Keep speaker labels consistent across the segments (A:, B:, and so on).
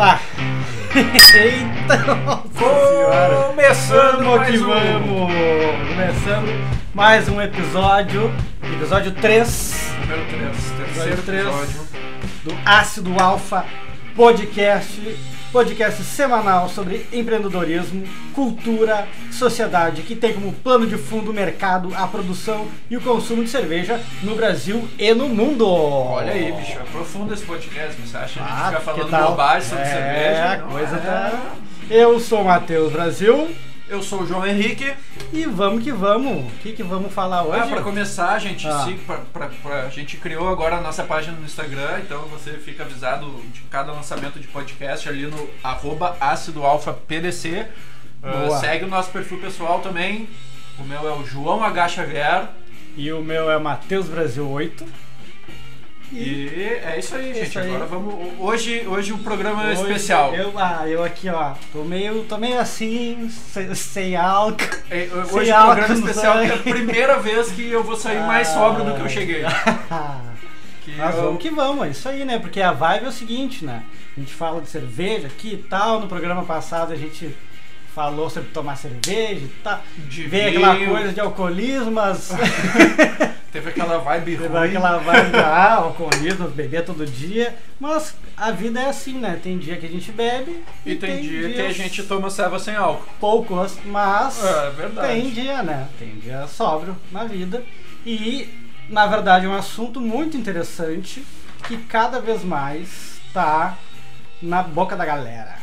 A: lá. Eita, nossa senhora.
B: Começando
A: Vamos
B: mais
A: que
B: um.
A: vamos. Começando mais um episódio. Episódio 3
B: Número 3, terceiro episódio.
A: do Ácido Alfa Podcast. Podcast semanal sobre empreendedorismo, cultura, sociedade, que tem como plano de fundo o mercado, a produção e o consumo de cerveja no Brasil e no mundo.
B: Olha aí, bicho, é profundo esse podcast, você acha? A gente
A: Ah,
B: fica falando bobagem sobre
A: é,
B: cerveja.
A: a
B: não
A: coisa
B: é.
A: tá. Eu sou o Matheus Brasil
B: Eu sou o João Henrique.
A: e vamos que vamos. O que, que vamos falar hoje?
B: Ah, pra começar, a gente,
A: Ah.
B: siga- pra, pra- pra- a gente criou agora a nossa página no Instagram, então você fica avisado de cada lançamento de podcast ali no arroba PDC.
A: Boa.
B: segue o nosso perfil pessoal também. O meu é o João H. Xavier.
A: E o meu é Matheus Brasil 8.
B: E é isso aí,
A: É
B: gente.
A: isso aí.
B: Agora vamos. Hoje, hoje o programa é
A: Hoje
B: especial.
A: Eu, ah, eu aqui, ó, tô meio, tô meio assim, sem, sem álcool.
B: É,
A: Sem
B: Hoje o
A: álcool
B: programa
A: no
B: especial é a primeira vez que eu vou sair mais
A: Ah.
B: sóbrio do que eu cheguei. Que
A: Mas
B: eu-
A: vamos que vamos, é isso aí, né? Porque a vibe é o seguinte, né? A gente fala de cerveja aqui e tal. No programa passado a gente falou sobre tomar cerveja e tal.
B: de
A: Veio aquela coisa de alcoolismo, mas
B: Teve aquela vibe
A: teve
B: ruim.
A: aquela vibe ah, alcoolismo, beber todo dia. Mas a vida é assim, né? Tem dia que a gente bebe
B: E tem, dia que a gente toma ceva sem álcool.
A: poucos, mas
B: É verdade.
A: tem dia, né? Tem dia sóbrio na vida. E, na verdade, é um assunto muito interessante que cada vez mais tá na boca da galera.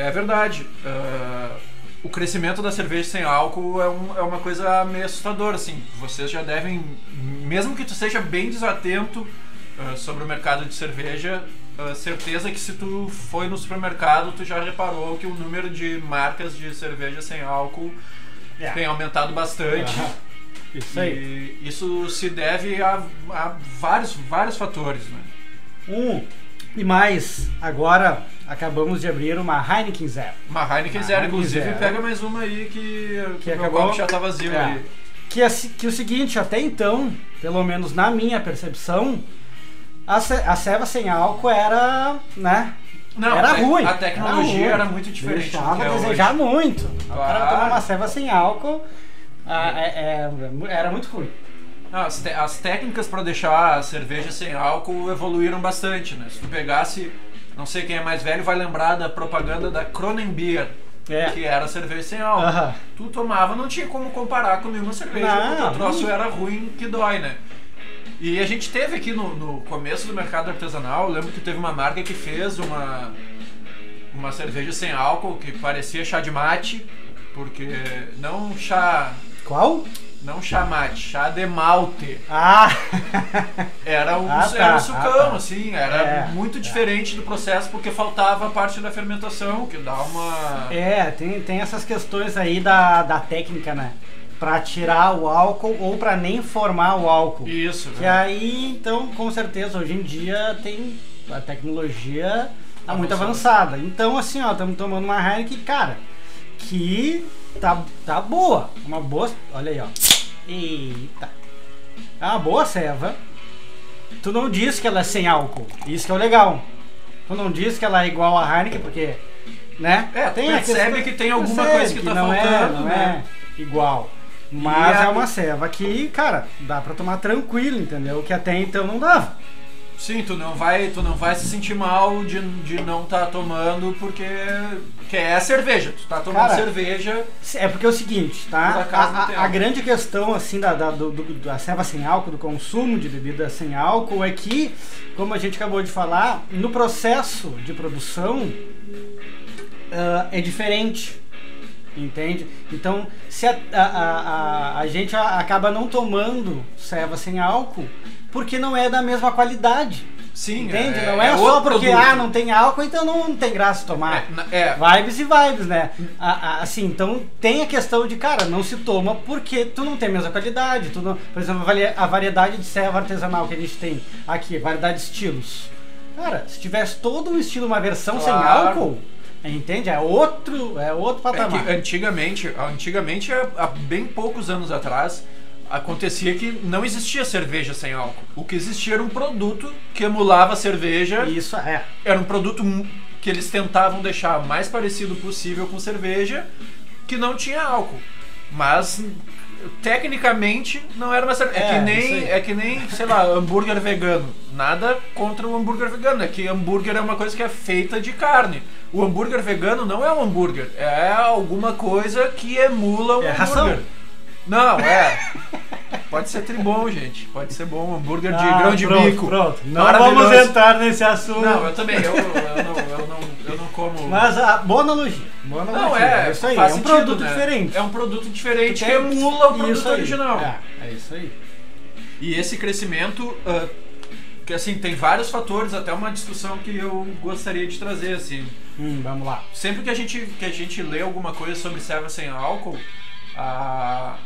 B: É verdade. Ah, o crescimento da cerveja sem álcool é, um- é uma coisa meio assustadora, assim. Vocês já devem, mesmo que tu seja bem desatento ah, sobre o mercado de cerveja, ah, certeza que se tu foi no supermercado, tu já reparou que o número de marcas de cerveja sem álcool
A: É.
B: tem aumentado bastante.
A: Isso aí.
B: E isso se deve a, a vários, vários fatores, né?
A: Um. E mais, agora acabamos de abrir uma Heineken Zero.
B: Uma Heineken
A: Uma
B: Zero,
A: Heineken
B: inclusive,
A: Zero.
B: pega mais uma aí que,
A: Que
B: meu
A: acabou-
B: copo já tá vazio
A: É.
B: aí.
A: Que, é, que o seguinte, até então, pelo menos na minha percepção, a, ce- a ceva sem álcool era, né?
B: Não,
A: era ruim.
B: A tecnologia
A: era,
B: era, muito diferente
A: Deixava
B: que
A: a
B: é
A: desejar
B: hoje.
A: muito. O cara
B: Claro.
A: tomar uma ceva sem álcool ah, é- é- era muito ruim.
B: Não, As, te- as técnicas para deixar a cerveja sem álcool evoluíram bastante, né? Se tu pegasse, não sei quem é mais velho, vai lembrar da propaganda da Kronenbier,
A: É.
B: que era cerveja sem álcool.
A: Aham.
B: Tu tomava, não tinha como comparar com nenhuma cerveja,
A: Não,
B: porque o troço era ruim que dói, né? E a gente teve aqui no, no começo do mercado artesanal, eu lembro que teve uma marca que fez uma, uma cerveja sem álcool que parecia chá de mate, porque não chá,
A: Qual?
B: Não chá mate, chá de malte.
A: Ah!
B: Era um,
A: Ah, tá,
B: era
A: ah,
B: sucão,
A: tá.
B: assim, era
A: É,
B: muito
A: é.
B: diferente do processo porque faltava a parte da fermentação, que dá uma.
A: É, tem, tem essas questões aí da, da técnica, né? Pra tirar o álcool ou pra nem formar o álcool.
B: Isso,
A: Que
B: né?
A: aí, então, com certeza, hoje em dia tem a tecnologia tá muito avançada. Então, assim, ó, estamos tomando uma Heineken, cara, que tá, tá boa. Uma boa. Olha aí, ó. Eita. É uma boa ceva. Tu não diz que ela é sem álcool. Isso que é o legal. Tu não diz que ela é igual a Heineken, porque. Né?
B: É,
A: a
B: percebe
A: questão-
B: que tem alguma coisa que tá
A: não é,
B: faltando,
A: não
B: né?
A: é igual. Mas
B: a-
A: é uma ceva que, cara, dá pra tomar tranquilo, entendeu? Que até então não dava.
B: Sim, tu não vai, tu não vai se sentir mal de, de não estar tomando porque que é a cerveja. Tu tá tomando
A: Cara,
B: cerveja.
A: É porque é o seguinte, tá? A, a- a grande questão, assim, da, da, do, do- da ceva sem álcool, do consumo de bebida sem álcool, é que, como a gente acabou de falar, no processo de produção ah, é diferente. Entende? Então, se a, a, a, a- gente acaba não tomando ceva sem álcool, porque não é da mesma qualidade.
B: Sim,
A: Entende?
B: é,
A: não é,
B: é
A: só porque
B: produto.
A: ah, não tem álcool, então não tem graça tomar.
B: É, é,
A: Vibes e vibes, né? A- a- assim, então tem a questão de, cara, não se toma porque tu não tem a mesma qualidade. Tu não, por exemplo, a variedade de serva artesanal que a gente tem aqui, variedade de estilos. Cara, se tivesse todo um estilo, uma versão sem
B: Claro.
A: álcool, entende? É outro, é outro
B: É
A: patamar.
B: que antigamente, antigamente, há bem poucos anos atrás, acontecia que não existia cerveja sem álcool. O que existia era um produto que emulava a cerveja.
A: Isso é.
B: Era um produto que eles tentavam deixar mais parecido possível com cerveja, que não tinha álcool. Mas tecnicamente não era uma cerveja. É,
A: É,
B: que
A: isso
B: nem, é que nem, sei lá, hambúrguer vegano. Nada contra o hambúrguer vegano, é que hambúrguer é uma coisa que é feita de carne. O hambúrguer vegano não é um hambúrguer, é alguma coisa que emula um
A: É
B: hambúrguer.
A: ração.
B: Não, é. Pode ser tribom, gente. Pode ser bom. Hambúrguer de
A: Ah,
B: grão de
A: pronto,
B: bico.
A: Pronto. Não vamos entrar nesse assunto.
B: Não, eu também. Eu, eu, não, eu, não, eu não como.
A: Mas a boa analogia. Boa analogia.
B: não, é.
A: isso aí.
B: faz
A: é um
B: sentido,
A: produto
B: né?
A: diferente.
B: É um produto diferente que emula o produto original.
A: É, é isso aí.
B: E esse crescimento, ah, que assim, tem vários fatores, até uma discussão que eu gostaria de trazer, assim.
A: Hum, vamos lá.
B: Sempre que a gente, que a gente lê alguma coisa sobre serva sem álcool, a-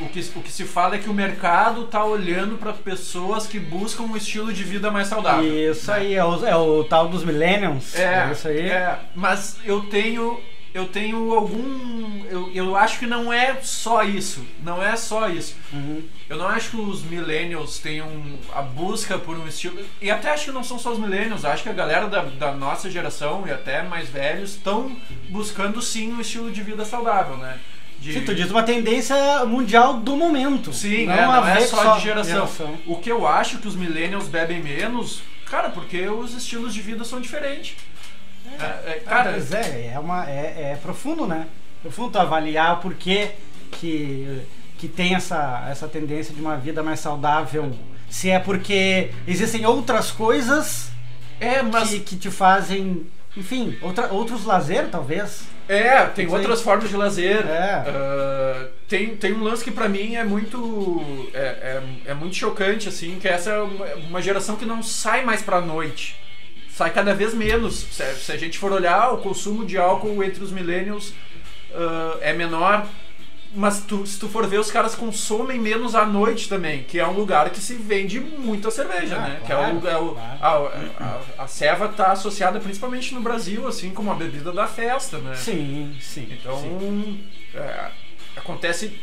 B: o, que, o que se fala é que o mercado tá olhando para pessoas que buscam um estilo de vida mais saudável.
A: Isso
B: né?
A: aí, é o, é o tal dos millennials.
B: É,
A: isso aí.
B: é, mas eu tenho eu tenho algum eu, eu acho que não é só isso, não é só isso.
A: Uhum.
B: Eu não acho que os millennials tenham a busca por um estilo. E até acho que não são só os millennials, acho que a galera da, da nossa geração e até mais velhos estão buscando sim um estilo de vida saudável, né? De-
A: Sim, tu diz uma tendência mundial do momento.
B: Sim,
A: não,
B: é,
A: uma
B: não é
A: vez
B: só, de geração. O que eu acho que os millennials bebem menos, cara, porque os estilos de vida são diferentes. É, é,
A: Cara,
B: cara,
A: pois é, é, uma, é, é profundo, né? Profundo avaliar o porquê que, que tem essa, essa tendência de uma vida mais saudável. Se é porque existem outras coisas
B: é, mas
A: que, que te fazem, enfim, outra, outros lazer, talvez.
B: É, tem outras formas de lazer.
A: É.
B: Ah, tem, tem um lance que pra mim é muito é, é, é muito chocante assim, que essa é uma, geração que não sai mais pra noite. Sai cada vez menos. Se, se a gente for olhar, o consumo de álcool entre os millennials ah, é menor. Mas tu- se tu for ver, os caras consomem menos à noite também, que é um lugar que se vende muita cerveja,
A: Ah,
B: né?
A: claro,
B: que é o, lugar- o-
A: claro.
B: a, a, a ceva tá associada principalmente no Brasil, assim, como a bebida da festa, né?
A: Sim, sim.
B: Então,
A: sim.
B: é, acontece.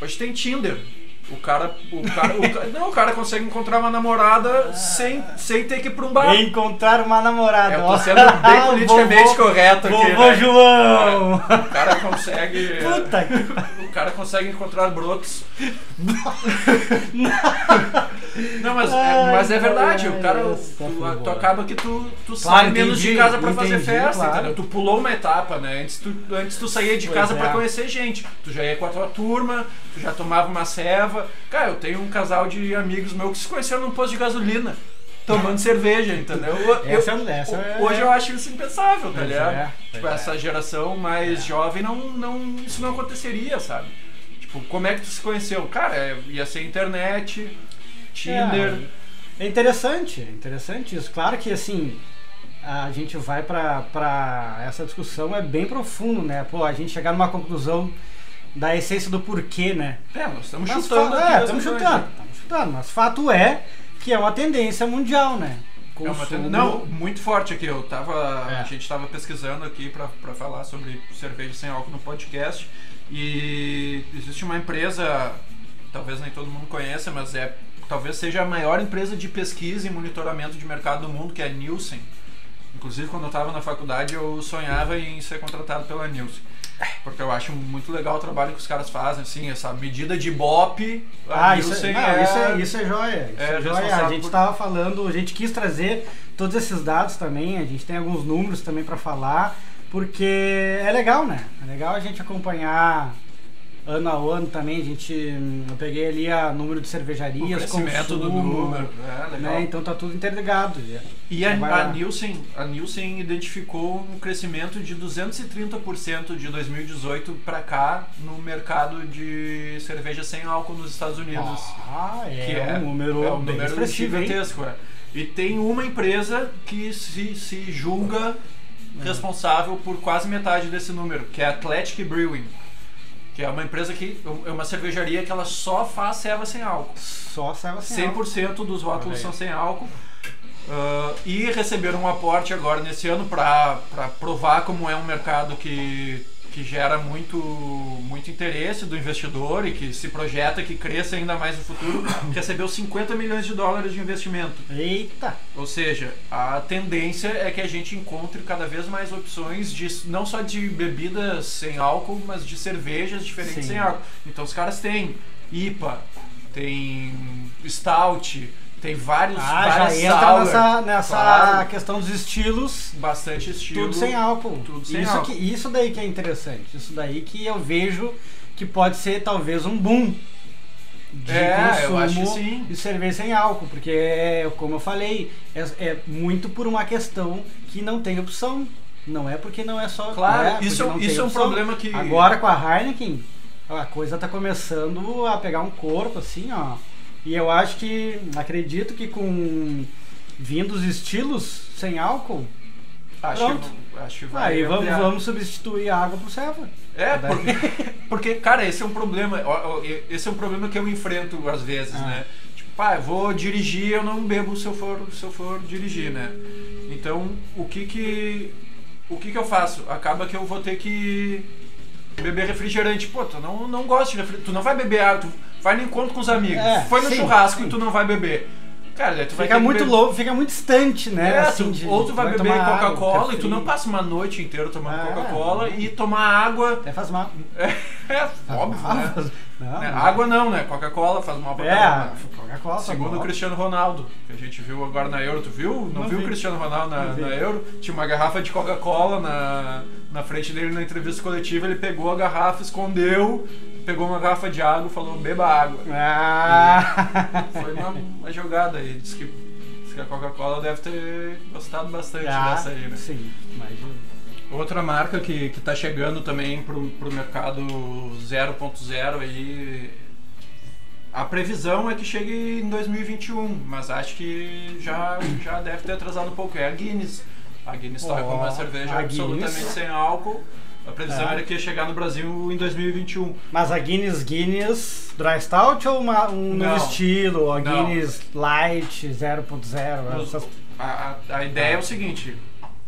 B: Hoje tem Tinder. O cara. O cara, o não, o cara consegue encontrar uma namorada sem, sem ter que ir pra um bar.
A: Encontrar uma namorada.
B: Eu tô sendo bem politicamente
A: Vovô-
B: correto aqui.
A: Vovô
B: né?
A: João!
B: O cara consegue.
A: Puta que
B: O cara consegue encontrar brotos. Não, mas, é, mas é verdade. O cara. Tu,
A: boa.
B: tu acaba que tu, tu
A: Claro,
B: sai menos
A: entendi,
B: de casa pra fazer
A: entendi,
B: festa,
A: claro.
B: entendeu? Tu pulou uma etapa, né? Antes tu, antes tu saía de
A: Pois
B: casa
A: é.
B: pra conhecer gente. Tu já ia com a tua turma, tu já tomava uma ceva. Cara, eu tenho um casal de amigos meus que se conheceram num posto de gasolina. Tomando cerveja, entendeu? Eu-
A: Essa é- essa é-
B: hoje eu acho isso impensável, tá ligado?
A: é,
B: tipo,
A: pois
B: essa geração mais jovem não, não. Isso não aconteceria, sabe? Tipo, como é que tu se conheceu? Cara, é- ia ser internet, Tinder.
A: É, é interessante, é interessante isso. Claro que assim, a gente vai pra essa discussão é bem profundo, né? Pô, a gente chegar numa conclusão da essência do porquê, né?
B: É, nós estamos
A: Mas
B: chutando
A: É, estamos chutando, estamos chutando. Mas fato é que é uma tendência mundial, né?
B: É uma
A: Consumo-
B: tenda- Não, muito forte aqui. Eu tava,
A: É.
B: A gente estava pesquisando aqui pra falar sobre cerveja sem álcool no podcast. E existe uma empresa, talvez nem todo mundo conheça, mas é talvez seja a maior empresa de pesquisa e monitoramento de mercado do mundo, que é a Nielsen. Inclusive, quando eu estava na faculdade, eu sonhava em ser contratado pela Nielsen. Porque eu acho muito legal o trabalho que os caras fazem, assim, essa medida de BOP.
A: Ah, isso é, não, isso é, isso é joia. Isso
B: é
A: é, joia. A gente
B: por-
A: estava falando, a gente quis trazer todos esses dados também. A gente tem alguns números também para falar, porque é legal, né? É legal a gente acompanhar ano a ano também. A gente, hum, eu peguei ali a número de
B: o
A: cervejarias,
B: do
A: consumo,
B: número. É,
A: né? Então tá tudo interligado.
B: E a, a. Nielsen, a Nielsen identificou um crescimento de 230% de 2018 para cá no mercado de cerveja sem álcool nos Estados Unidos.
A: Ah, é,
B: que é
A: um número
B: é um
A: bem
B: número gigantesco. É. E tem uma empresa que se, se julga responsável por quase metade desse número, que é a Athletic Brewing. Que é uma empresa que é uma cervejaria que ela só faz ceva sem álcool.
A: Só saiba assim.
B: 100% dos
A: Olha
B: rótulos
A: aí.
B: são sem álcool. Ah, e receberam um aporte agora nesse ano para provar como é um mercado que que gera muito, muito interesse do investidor e que se projeta que cresça ainda mais no futuro, recebeu 50 milhões de dólares de investimento.
A: Eita!
B: Ou seja, a tendência é que a gente encontre cada vez mais opções de não só de bebidas sem álcool, mas de cervejas diferentes
A: Sim.
B: sem álcool. Então os caras têm IPA, tem Stout, tem vários,
A: Ah, já entra
B: sour,
A: nessa, nessa
B: claro,
A: questão dos estilos.
B: bastante estilo.
A: Tudo sem álcool.
B: tudo sem
A: isso,
B: álcool.
A: Que, isso daí que é interessante. Isso daí que eu vejo que pode ser talvez um boom de
B: É, eu
A: consumo
B: acho sim.
A: de cerveja sem álcool. Porque, é, como eu falei, é, é muito por uma questão que não tem opção. Não é porque não é só.
B: Claro,
A: não é
B: isso, isso é um problema que.
A: Agora com a Heineken, a coisa tá começando a pegar um corpo assim, ó. E eu acho que, acredito que com vindo os estilos sem álcool,
B: acho,
A: pronto.
B: Que, acho que vai.
A: aí vamos, vamos substituir a água por ceva.
B: É, porque, porque, cara, esse é um problema. Esse é um problema que eu enfrento às vezes,
A: Ah.
B: né? Tipo, pá, eu vou dirigir, eu não bebo se eu for, se eu for dirigir, né? Então, o que que. O que que eu faço? Acaba que eu vou ter que beber refrigerante. Pô, tu não, não gosta de refrigerante. Tu não vai beber água, tu vai no encontro com os amigos.
A: É,
B: foi no
A: sim,
B: churrasco
A: sim.
B: e tu não vai beber. Cara, tu vai
A: Fica
B: que
A: muito
B: beber-
A: louco, fica muito distante, né?
B: é,
A: assim,
B: tu- ou tu vai, beber
A: tomar água,
B: Coca-Cola e tu não passa uma noite inteira tomando
A: Ah.
B: Coca-Cola e tomar água.
A: Até faz mal.
B: É, óbvio, né?
A: Não,
B: É,
A: não.
B: água não, né? Coca-Cola faz mal pra caramba.
A: É, Coca-Cola faz
B: Segundo o
A: mal.
B: Cristiano Ronaldo, que a gente viu agora na Euro, tu viu? Não,
A: Não
B: viu
A: vi.
B: o Cristiano Ronaldo na, na Euro? Tinha uma garrafa de Coca-Cola na, na frente dele na entrevista coletiva, ele pegou a garrafa, escondeu, pegou uma garrafa de água e falou, beba água.
A: Ah.
B: Foi uma, uma jogada aí, disse que, disse que a Coca-Cola deve ter gostado bastante
A: Ah,
B: dessa aí, né?
A: Sim, imagina.
B: Outra marca que, que tá chegando também pro, pro mercado 0.0 aí. A previsão é que chegue em 2021, mas acho que já, já deve ter atrasado um pouco. É a Guinness. A Guinness está com uma cerveja absolutamente
A: Guinness.
B: sem álcool. A previsão
A: É.
B: era que ia chegar no Brasil em 2021.
A: Mas a Guinness Guinness Dry Stout ou uma- um
B: Não.
A: novo estilo? A
B: Não.
A: Guinness Light 0.0?
B: Os-
A: essas-
B: A, a, a ideia é o seguinte,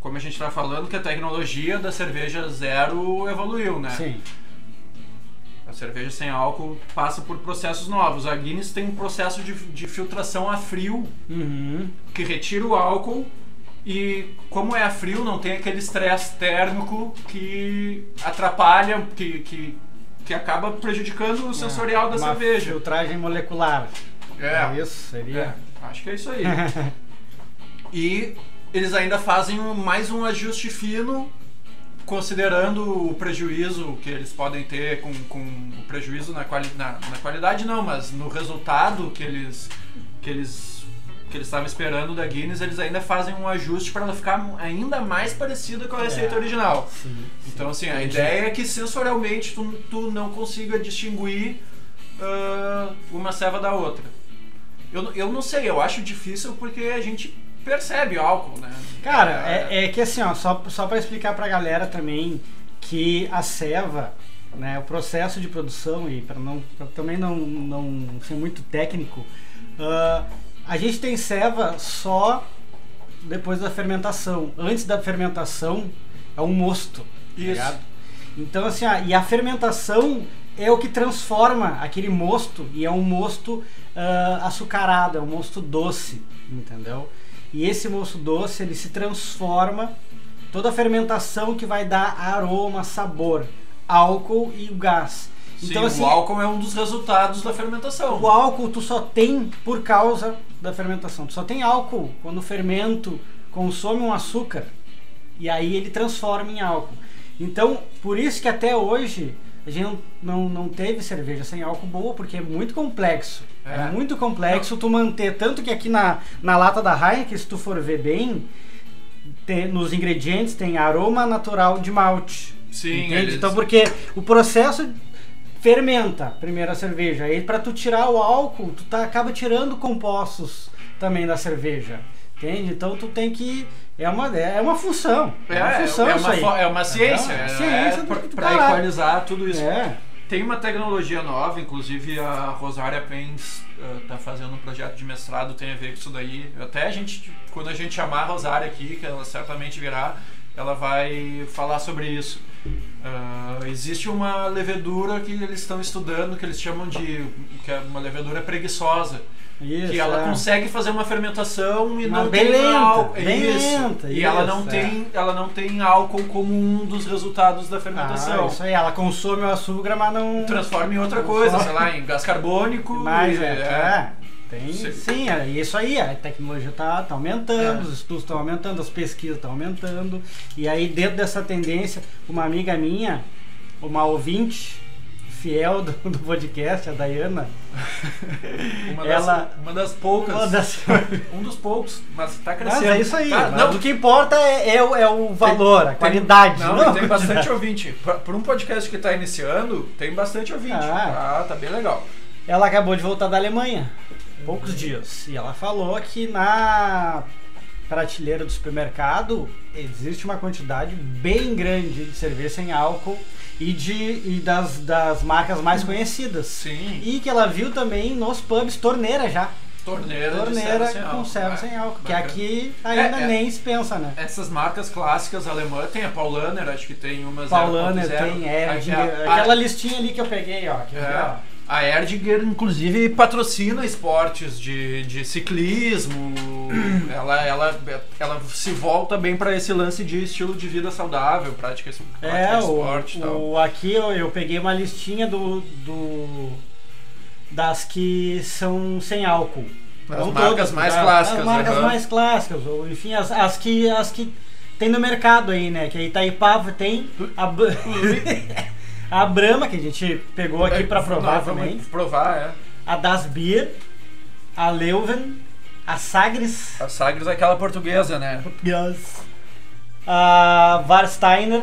B: como a gente está falando, que a tecnologia da cerveja zero evoluiu, né?
A: Sim.
B: A cerveja sem álcool passa por processos novos. A Guinness tem um processo de, de filtração a frio
A: Uhum.
B: que retira o álcool e como é frio não tem aquele estresse térmico que atrapalha, que, que, que acaba prejudicando o sensorial da
A: É, Uma
B: cerveja.
A: Filtragem molecular.
B: É,
A: isso? Seria?
B: é, acho que é isso aí. e eles ainda fazem um- mais um ajuste fino considerando o prejuízo que eles podem ter com, com o prejuízo na, quali, na, na qualidade não, mas no resultado que eles que eles que eles estavam esperando da Guinness, eles ainda fazem um ajuste para ela ficar ainda mais parecida com a receita
A: É.
B: original.
A: Sim, sim.
B: Então assim, a ideia é que sensorialmente tu, tu não consiga distinguir ah, uma ceva da outra. Eu, não- eu não sei, eu acho difícil porque a gente percebe álcool, né?
A: Cara, é, é que assim, ó, só, só para explicar pra galera também que a ceva, né, o processo de produção, e para não, pra também não, não ser muito técnico, ah, a gente tem ceva só depois da fermentação. Antes da fermentação é um mosto. tá
B: Isso.
A: ligado? Então, assim, ó, e a fermentação é o que transforma aquele mosto, e é um mosto ah, açucarado, é um mosto doce, entendeu? E esse mosto doce, ele se transforma, toda a fermentação que vai dar aroma, sabor, álcool e o gás.
B: Sim,
A: então, assim,
B: o álcool é um dos resultados da fermentação.
A: o álcool tu só tem por causa da fermentação. Tu só tem álcool quando o fermento consome um açúcar e aí ele transforma em álcool. Então, por isso que até hoje a gente não, não, teve cerveja sem álcool boa, porque é muito complexo. É,
B: É.
A: muito complexo tu manter. Tanto que aqui na, na lata da Heineken, se tu for ver bem, tem- nos ingredientes tem aroma natural de malte.
B: Sim, eles-
A: Então, porque o processo fermenta primeiro a cerveja. Aí, para tu tirar o álcool, tu tá, acaba tirando compostos também da cerveja. Entende? Então, tu tem que. É uma, é uma função. É, uma função
B: é
A: isso
B: uma,
A: aí.
B: fo- é uma ciência,
A: É uma
B: é,
A: ciência
B: pra
A: caralho.
B: equalizar tudo isso.
A: É.
B: Tem uma tecnologia nova, inclusive a Rosária Pens está fazendo um projeto de mestrado, tem a ver com isso daí. Até a gente, quando a gente chamar a Rosária aqui, que ela certamente virá, ela vai falar sobre isso. Uh, existe uma levedura que eles estão estudando que eles chamam de que é uma levedura preguiçosa.
A: Isso,
B: que ela
A: é.
B: consegue fazer uma fermentação e
A: Mas
B: não
A: bem
B: tem
A: lenta,
B: álcool.
A: bem
B: isso.
A: lenta,
B: E ela
A: isso,
B: não
A: é.
B: tem, ela não tem álcool como um dos resultados da
A: Ah,
B: fermentação.
A: isso aí, ela consome o açúcar, mas não.
B: Transforma em outra coisa, sei lá, em gás carbônico.
A: Mas
B: e-
A: é, é. Tem,
B: Sim.
A: sim, é isso aí, a tecnologia tá, tá aumentando,
B: É.
A: os estudos estão aumentando, as pesquisas estão aumentando. E aí, dentro dessa tendência, uma amiga minha, uma ouvinte fiel do, do podcast, a Dayana,
B: Uma das,
A: Ela-
B: uma das poucas.
A: uma das-
B: Um dos poucos, mas tá
A: Mas
B: crescendo.
A: é isso aí, mas
B: não,
A: o que importa é, é o, é o valor, a
B: tem-
A: qualidade.
B: Não,
A: não
B: e tem
A: a
B: bastante ouvinte. Por um podcast que tá iniciando, tem bastante ouvinte.
A: Ah.
B: Ah, tá bem legal.
A: Ela acabou de voltar da Alemanha, poucos dias. E ela falou que na prateleira do supermercado existe uma quantidade bem grande de cerveja sem álcool e, de, e das, das marcas mais conhecidas.
B: Sim.
A: E que ela viu também nos pubs torneira já.
B: Torneira, de
A: Torneira
B: sem
A: com serva
B: É,
A: sem álcool. Que aqui ainda
B: É, é.
A: nem se pensa, né?
B: Essas marcas clássicas alemãs, tem a Paulaner, acho que tem umas
A: Paulaner
B: 0.0.
A: tem
B: a-
A: aquela listinha ali que eu peguei, ó. que
B: É.
A: ó.
B: A Erdinger, inclusive, patrocina esportes de, de ciclismo. ela, ela, ela se volta bem para esse lance de estilo de vida saudável, prática, prática
A: É,
B: esporte e tal.
A: o, o, aqui eu, eu peguei uma listinha do, do das que são sem álcool.
B: As
A: Não
B: marcas
A: todas,
B: mais
A: tá?
B: clássicas,
A: As marcas
B: aham.
A: mais clássicas, ou enfim, as, as, que, as que tem no mercado aí, né? Que a Itaipava tem a, a Brahma, que a gente pegou aqui pra provar
B: vamos
A: também.
B: provar, é.
A: A Das Bier, a Leuven, a Sagres,
B: A Sagres é aquela portuguesa, né?
A: Yes. A Warsteiner,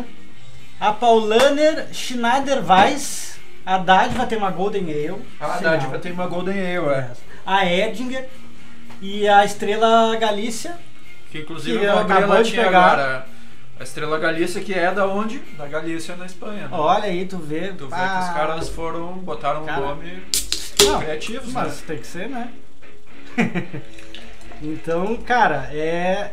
A: a Paulaner Schneider Weiss, a Dádiva tem uma Golden Ale.
B: A Dádiva tem uma Golden Ale, é.
A: A Erdinger e a Estrela Galícia.
B: Que inclusive
A: Que
B: eu
A: acabou de pegar.
B: agora. A Estrela Galícia, que é da onde? Da Galícia, na Espanha.
A: Olha aí, tu vê.
B: Tu vê
A: ah,
B: que os caras foram, botaram um
A: Cara.
B: nome
A: não,
B: criativos,
A: Mas
B: né?
A: tem que ser, né? então, cara, é.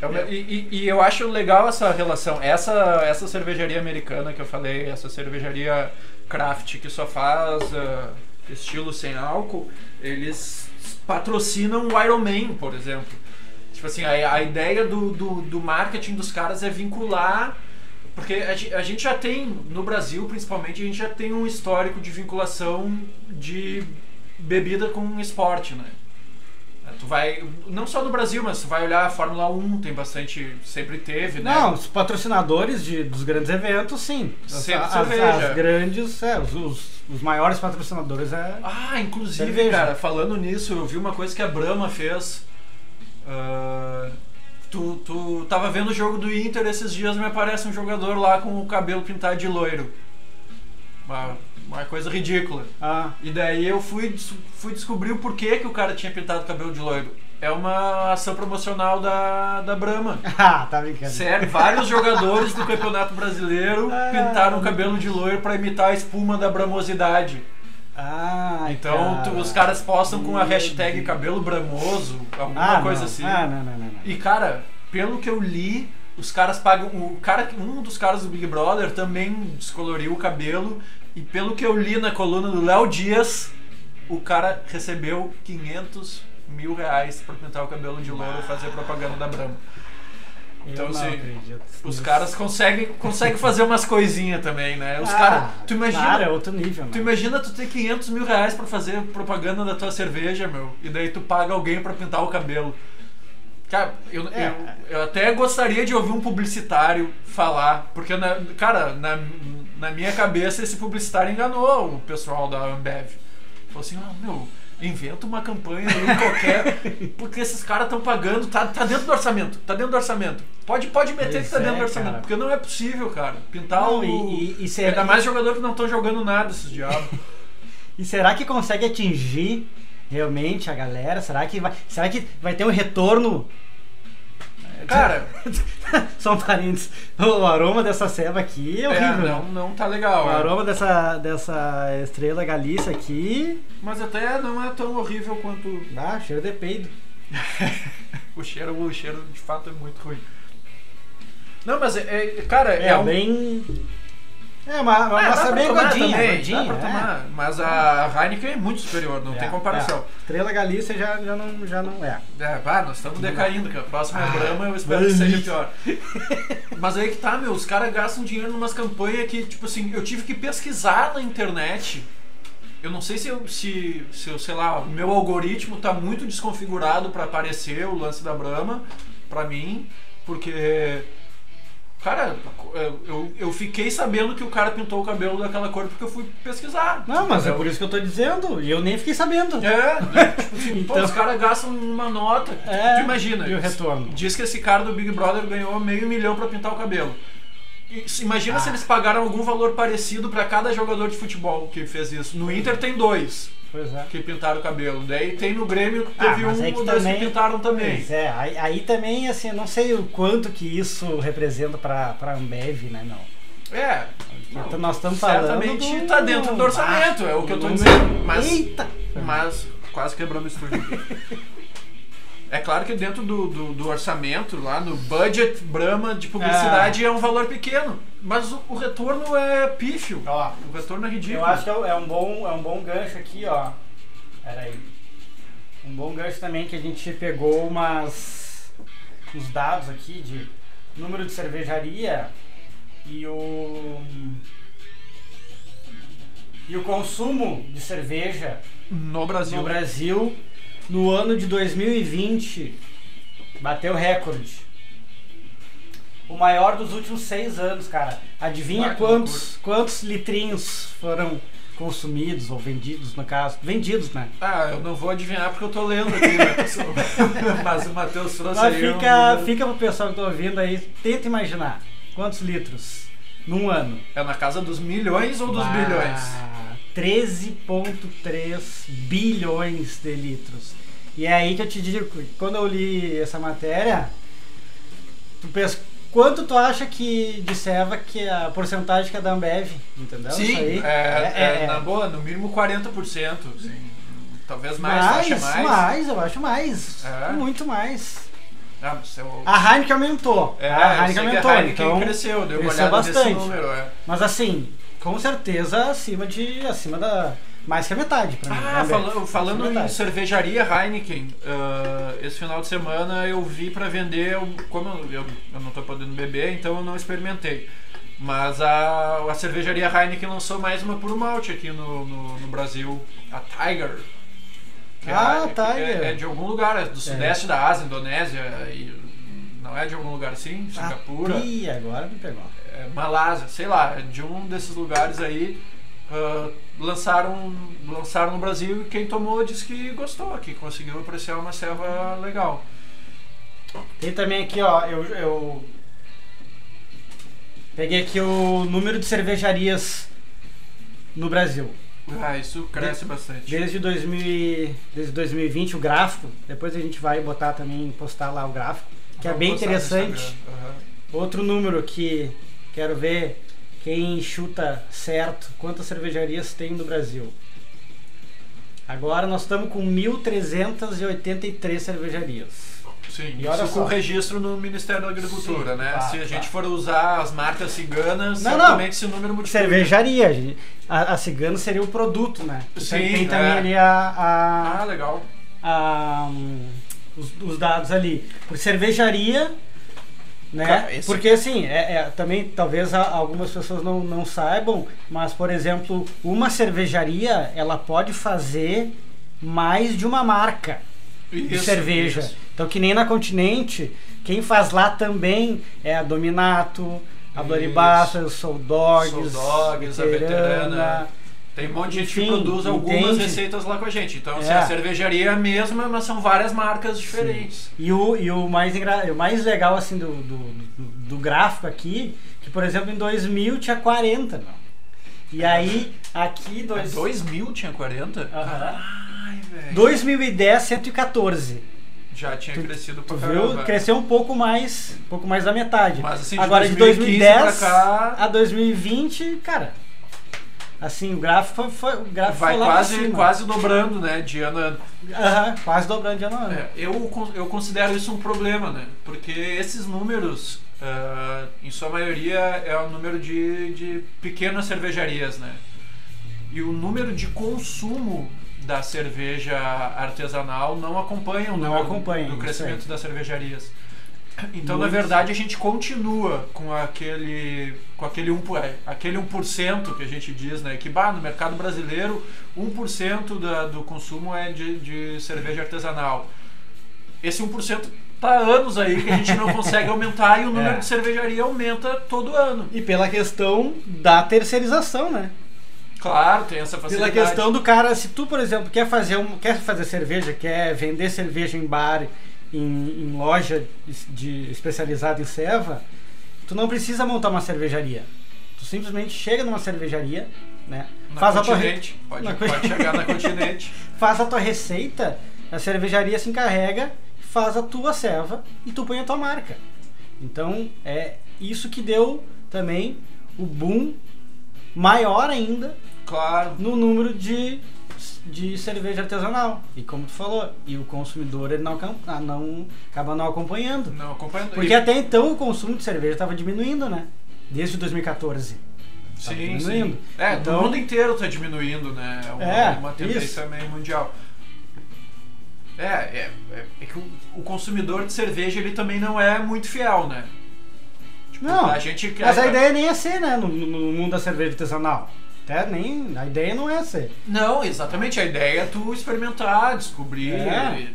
B: É E, e- e eu acho legal essa relação. Essa, essa cervejaria americana que eu falei, essa cervejaria craft que só faz ah, estilo sem álcool, eles patrocinam o Iron Man, por exemplo. Tipo assim, a, a ideia do, do, do marketing dos caras é vincular. Porque a, a gente já tem, no Brasil principalmente, a gente já tem um histórico de vinculação de bebida com esporte, né? Tu vai, não só no Brasil, mas tu vai olhar a Fórmula 1, tem bastante, sempre teve, né?
A: Não, os patrocinadores de, dos grandes eventos, sim. As,
B: Sempre
A: as-
B: cerveja.
A: as grandes, é, os, os, os maiores patrocinadores é.
B: Ah, inclusive,
A: Cerveja.
B: cara, falando nisso, eu vi uma coisa que a Brahma fez. Ah, tu, tu tava vendo o jogo do Inter esses dias me aparece um jogador lá com o cabelo pintado de loiro. Uma, uma coisa ridícula.
A: Ah,
B: E daí eu fui, fui descobrir o porquê que o cara tinha pintado o cabelo de loiro. É uma ação promocional da, da Brahma.
A: ah, tá brincando.
B: Sério, vários jogadores do Campeonato Brasileiro
A: Ah,
B: pintaram o cabelo de loiro pra imitar a espuma da bramosidade.
A: Ah,
B: Então tu- os caras postam com a hashtag cabelo bramoso, alguma
A: ah,
B: coisa
A: não.
B: assim.
A: Ah, não, não, não. não.
B: E cara, pelo que eu li, os caras pagam. O cara, um dos caras do Big Brother também descoloriu o cabelo. E pelo que eu li na coluna do Léo Dias, o cara recebeu 500 mil reais pra pintar o cabelo de loiro e fazer propaganda da Brahma. Então, assim, Os caras conseguem, conseguem fazer umas coisinhas também, né? Os
A: Ah,
B: caras. Tu imagina.
A: Claro, é outro nível,
B: Tu
A: né?
B: imagina tu ter 500 mil reais pra fazer propaganda da tua cerveja, meu, e daí tu paga alguém pra pintar o cabelo. Cara, eu,
A: É.
B: eu, eu até gostaria de ouvir um publicitário falar, porque, na, cara, na, na minha cabeça esse publicitário enganou o pessoal da Ambev. Falou assim, ah, meu, inventa uma campanha aí qualquer, porque esses caras estão pagando, tá, tá dentro do orçamento, tá dentro do orçamento. Pode, pode meter
A: Pois
B: que tá dentro
A: é,
B: do orçamento,
A: cara.
B: porque não é possível, cara. Pintar
A: Não,
B: o...
A: e- e- e será-
B: Ainda mais jogador que não estão jogando nada, esses diabos.
A: E será que consegue atingir realmente a galera? Será que vai, será que vai ter um retorno?
B: Cara,
A: Só um parênteses. O aroma dessa ceva aqui é
B: é,
A: horrível.
B: não,
A: né?
B: não tá legal.
A: O
B: é.
A: aroma dessa, dessa estrela Galícia aqui.
B: Mas até não é tão horrível quanto
A: Ah, cheiro de peido.
B: o cheiro. O cheiro de fato é muito ruim. Não, mas, é, é- cara, é,
A: É,
B: um...
A: bem. É,
B: É, dá
A: massa
B: pra
A: bem
B: tomar
A: gordinha.
B: também,
A: gordinha,
B: dá pra
A: é.
B: tomar. Mas a Heineken é muito superior, não
A: É,
B: tem comparação.
A: é. Estrela Galícia já, já, não, já não é.
B: É, pá, nós estamos decaindo, que a próxima é
A: Ah,
B: Brahma, eu espero que
A: mas
B: seja pior. Mas aí que tá, meu, os caras gastam dinheiro numas campanhas que, tipo assim, eu tive que pesquisar na internet. Eu não sei se eu, se, se eu, sei lá, o meu algoritmo tá muito desconfigurado pra aparecer o lance da Brahma pra mim, porque. Cara, eu, eu fiquei sabendo que o cara pintou o cabelo daquela cor porque eu fui pesquisar.
A: Não, mas é por isso que eu tô dizendo. E eu nem fiquei sabendo.
B: É, tipo assim, pô,
A: Então-
B: os caras gastam uma nota.
A: É,
B: tu imagina.
A: e o retorno?
B: Diz que esse cara do Big Brother ganhou meio milhão pra pintar o cabelo. Imagina
A: Ah.
B: se eles pagaram algum valor parecido pra cada jogador de futebol que fez isso. No Inter tem dois
A: Pois é.
B: que pintaram o cabelo. Daí tem no Grêmio que
A: Ah,
B: teve
A: mas
B: um
A: aí que
B: ou dois
A: também-
B: que pintaram também.
A: Pois é, aí, aí também, assim, eu não sei o quanto que isso representa pra, pra Ambev, né, não.
B: É.
A: Então nós estamos falando
B: Certamente
A: do-
B: tá dentro do orçamento, é o que eu tô
A: do
B: dizendo. Mas,
A: Eita!
B: mas quase quebrando o estúdio. É claro que dentro do, do, do orçamento, lá no budget Brahma de publicidade é um valor pequeno. Mas o, o retorno é pífio.
A: Ó,
B: O retorno é ridículo.
A: eu acho que é um- é um bom, é um bom gancho aqui, ó. Pera aí. Um bom gancho também que a gente pegou umas uns dados aqui de número de cervejaria e o e o consumo de cerveja
B: No Brasil.
A: no Brasil no ano de 2020 bateu recorde. O maior dos últimos seis anos, cara. Adivinha
B: que
A: quantos, quantos litrinhos foram consumidos ou vendidos, no caso? Vendidos, né?
B: Ah, eu não vou adivinhar porque eu tô lendo aqui, né? Mas o Matheus trouxe
A: Mas
B: aí um
A: fica,
B: número-
A: fica pro pessoal que tá ouvindo aí, tenta imaginar. Quantos litros num ano?
B: É na casa dos milhões ou dos
A: Ah,
B: bilhões?
A: 13,3 bilhões de litros. E é aí que eu te digo, quando eu li essa matéria, tu pensa, quanto tu acha que de ceva que é a porcentagem que é da Ambev, entendeu?
B: Sim,
A: Isso aí.
B: é, é, na boa, no mínimo 40%. Sim. Talvez mais,
A: mais,
B: mais?
A: mais, eu acho mais.
B: É?
A: Muito mais.
B: Ah, eu...
A: A Heineken aumentou.
B: É,
A: a Heineken aumentou,
B: a Heineken
A: então
B: cresceu, deu uma
A: cresceu bastante.
B: número. É.
A: Mas assim, com certeza acima de acima da mais que a metade pra mim.
B: Ah,
A: Ambev.
B: falando, falando em cervejaria Heineken, ah, esse final de semana eu vi pra vender, como eu, eu, eu não tô podendo beber, então eu não experimentei. Mas a, a cervejaria Heineken lançou mais uma puro malte aqui no, no, no Brasil, a Tiger. É-
A: Ah,
B: que
A: Tiger.
B: É, é de algum lugar, é do sudeste da Ásia, Indonésia, e não é de algum lugar assim, Singapura.
A: Ah, ih, agora me pegou.
B: É, Malásia, sei lá, é de um desses lugares aí ah, lançaram, lançaram no Brasil e quem tomou disse que gostou, que conseguiu apreciar uma serva legal.
A: Tem também aqui, ó, eu, eu peguei aqui o número de cervejarias no Brasil.
B: Ah, isso cresce bastante.
A: Desde, 2000, e- desde 2020, o gráfico, depois a gente vai botar também, postar lá o gráfico, que é
B: Vamos
A: bem interessante.
B: Aham.
A: Outro número que quero ver quem chuta certo, quantas cervejarias tem no Brasil. Agora nós estamos com 1.383 cervejarias.
B: Sim,
A: E olha
B: isso
A: só.
B: com registro no Ministério da Agricultura,
A: Sim,
B: né?
A: tá,
B: Se a
A: tá.
B: gente for usar as marcas ciganas,
A: Não, não.
B: certamente esse número multiplica.
A: Cervejaria, a, a cigana seria o produto, né?
B: Sim,
A: tem, tem
B: é.
A: também ali a, a-
B: Ah, legal.
A: a, hum, os, os dados ali. Por cervejaria, né?
B: Cara, esse-
A: Porque assim, é, é, também talvez algumas pessoas não, não saibam, mas por exemplo, uma cervejaria ela pode fazer mais de uma marca de
B: Isso,
A: cerveja.
B: isso.
A: Então que nem na Continente, quem faz lá também é a Dominato, a
B: Isso.
A: Bloribaça, o Soul Dogs,
B: Soul Dogs, a Veterana. Tem um monte de gente que
A: Enfim,
B: produz algumas
A: entende?
B: receitas lá com a gente. Então, assim,
A: É.
B: a cervejaria é a mesma, mas são várias marcas diferentes.
A: E o, e o, mais, engra... o mais legal assim do, do, do, gráfico aqui, que por exemplo em 2000 tinha 40, não. E aí aqui
B: É
A: dois...
B: 2000 tinha 40?
A: Aham.
B: Ai, velho.
A: 2010 114.
B: Já tinha crescido pra
A: Tu
B: caramba.
A: viu? Cresceu um pouco mais, um pouco mais da metade.
B: Mas assim, de
A: Agora de
B: 2015
A: 2010
B: pra cá-
A: a 2020, cara, assim, o gráfico foi, foi- o gráfico
B: Vai
A: foi
B: quase, quase dobrando, né? De ano a ano.
A: Aham, quase dobrando de ano a ano.
B: É, eu, eu considero isso um problema, né? Porque esses números uh, em sua maioria, é o número de, de pequenas cervejarias, né? E o número de consumo da cerveja artesanal não acompanha o
A: Não acompanha,
B: do crescimento das cervejarias. Então, na
A: Muito.
B: verdade, a gente continua com aquele com aquele 1%, por- é, aquele 1% que a gente diz, né? Que bah, no mercado brasileiro, 1% da, do consumo é de, de cerveja artesanal. Esse 1% tá anos aí que a gente não consegue aumentar e o número
A: É.
B: de cervejaria aumenta todo ano.
A: E pela questão da terceirização, né?
B: Claro, tem essa
A: Pela
B: facilidade.
A: questão do cara, se tu, por exemplo, quer fazer, um, quer fazer cerveja, quer vender cerveja em bar, em, em loja de, especializada em ceva, tu não precisa montar uma cervejaria. Tu simplesmente chega numa cervejaria, né?
B: na
A: faz a tua re-
B: pode, pode chegar na continente.
A: faz a tua receita, a cervejaria se encarrega, faz a tua ceva e tu põe a tua marca. Então é isso que deu também o boom maior ainda
B: Claro.
A: no número de, de cerveja artesanal. E como tu falou, e o consumidor ele não, ah, não acaba não acompanhando.
B: Não acompanhando.
A: Porque
B: E-
A: até então o consumo de cerveja estava diminuindo, né? Desde 2014.
B: Sim,
A: Tá diminuindo.
B: sim. É,
A: Então-
B: o mundo inteiro está diminuindo, né? É uma,
A: É,
B: uma tendência
A: isso.
B: meio mundial. É, é, é, é que o, o consumidor de cerveja ele também não é muito fiel, né? Tipo,
A: Não,
B: a gente quer.
A: Mas a ideia nem é ser, né? No, no mundo da cerveja artesanal. Até nem, a ideia não é ser.
B: Não, exatamente. A ideia é tu experimentar, descobrir,
A: É.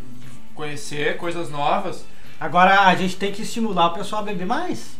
B: conhecer coisas novas.
A: Agora a gente tem que estimular o pessoal a beber mais.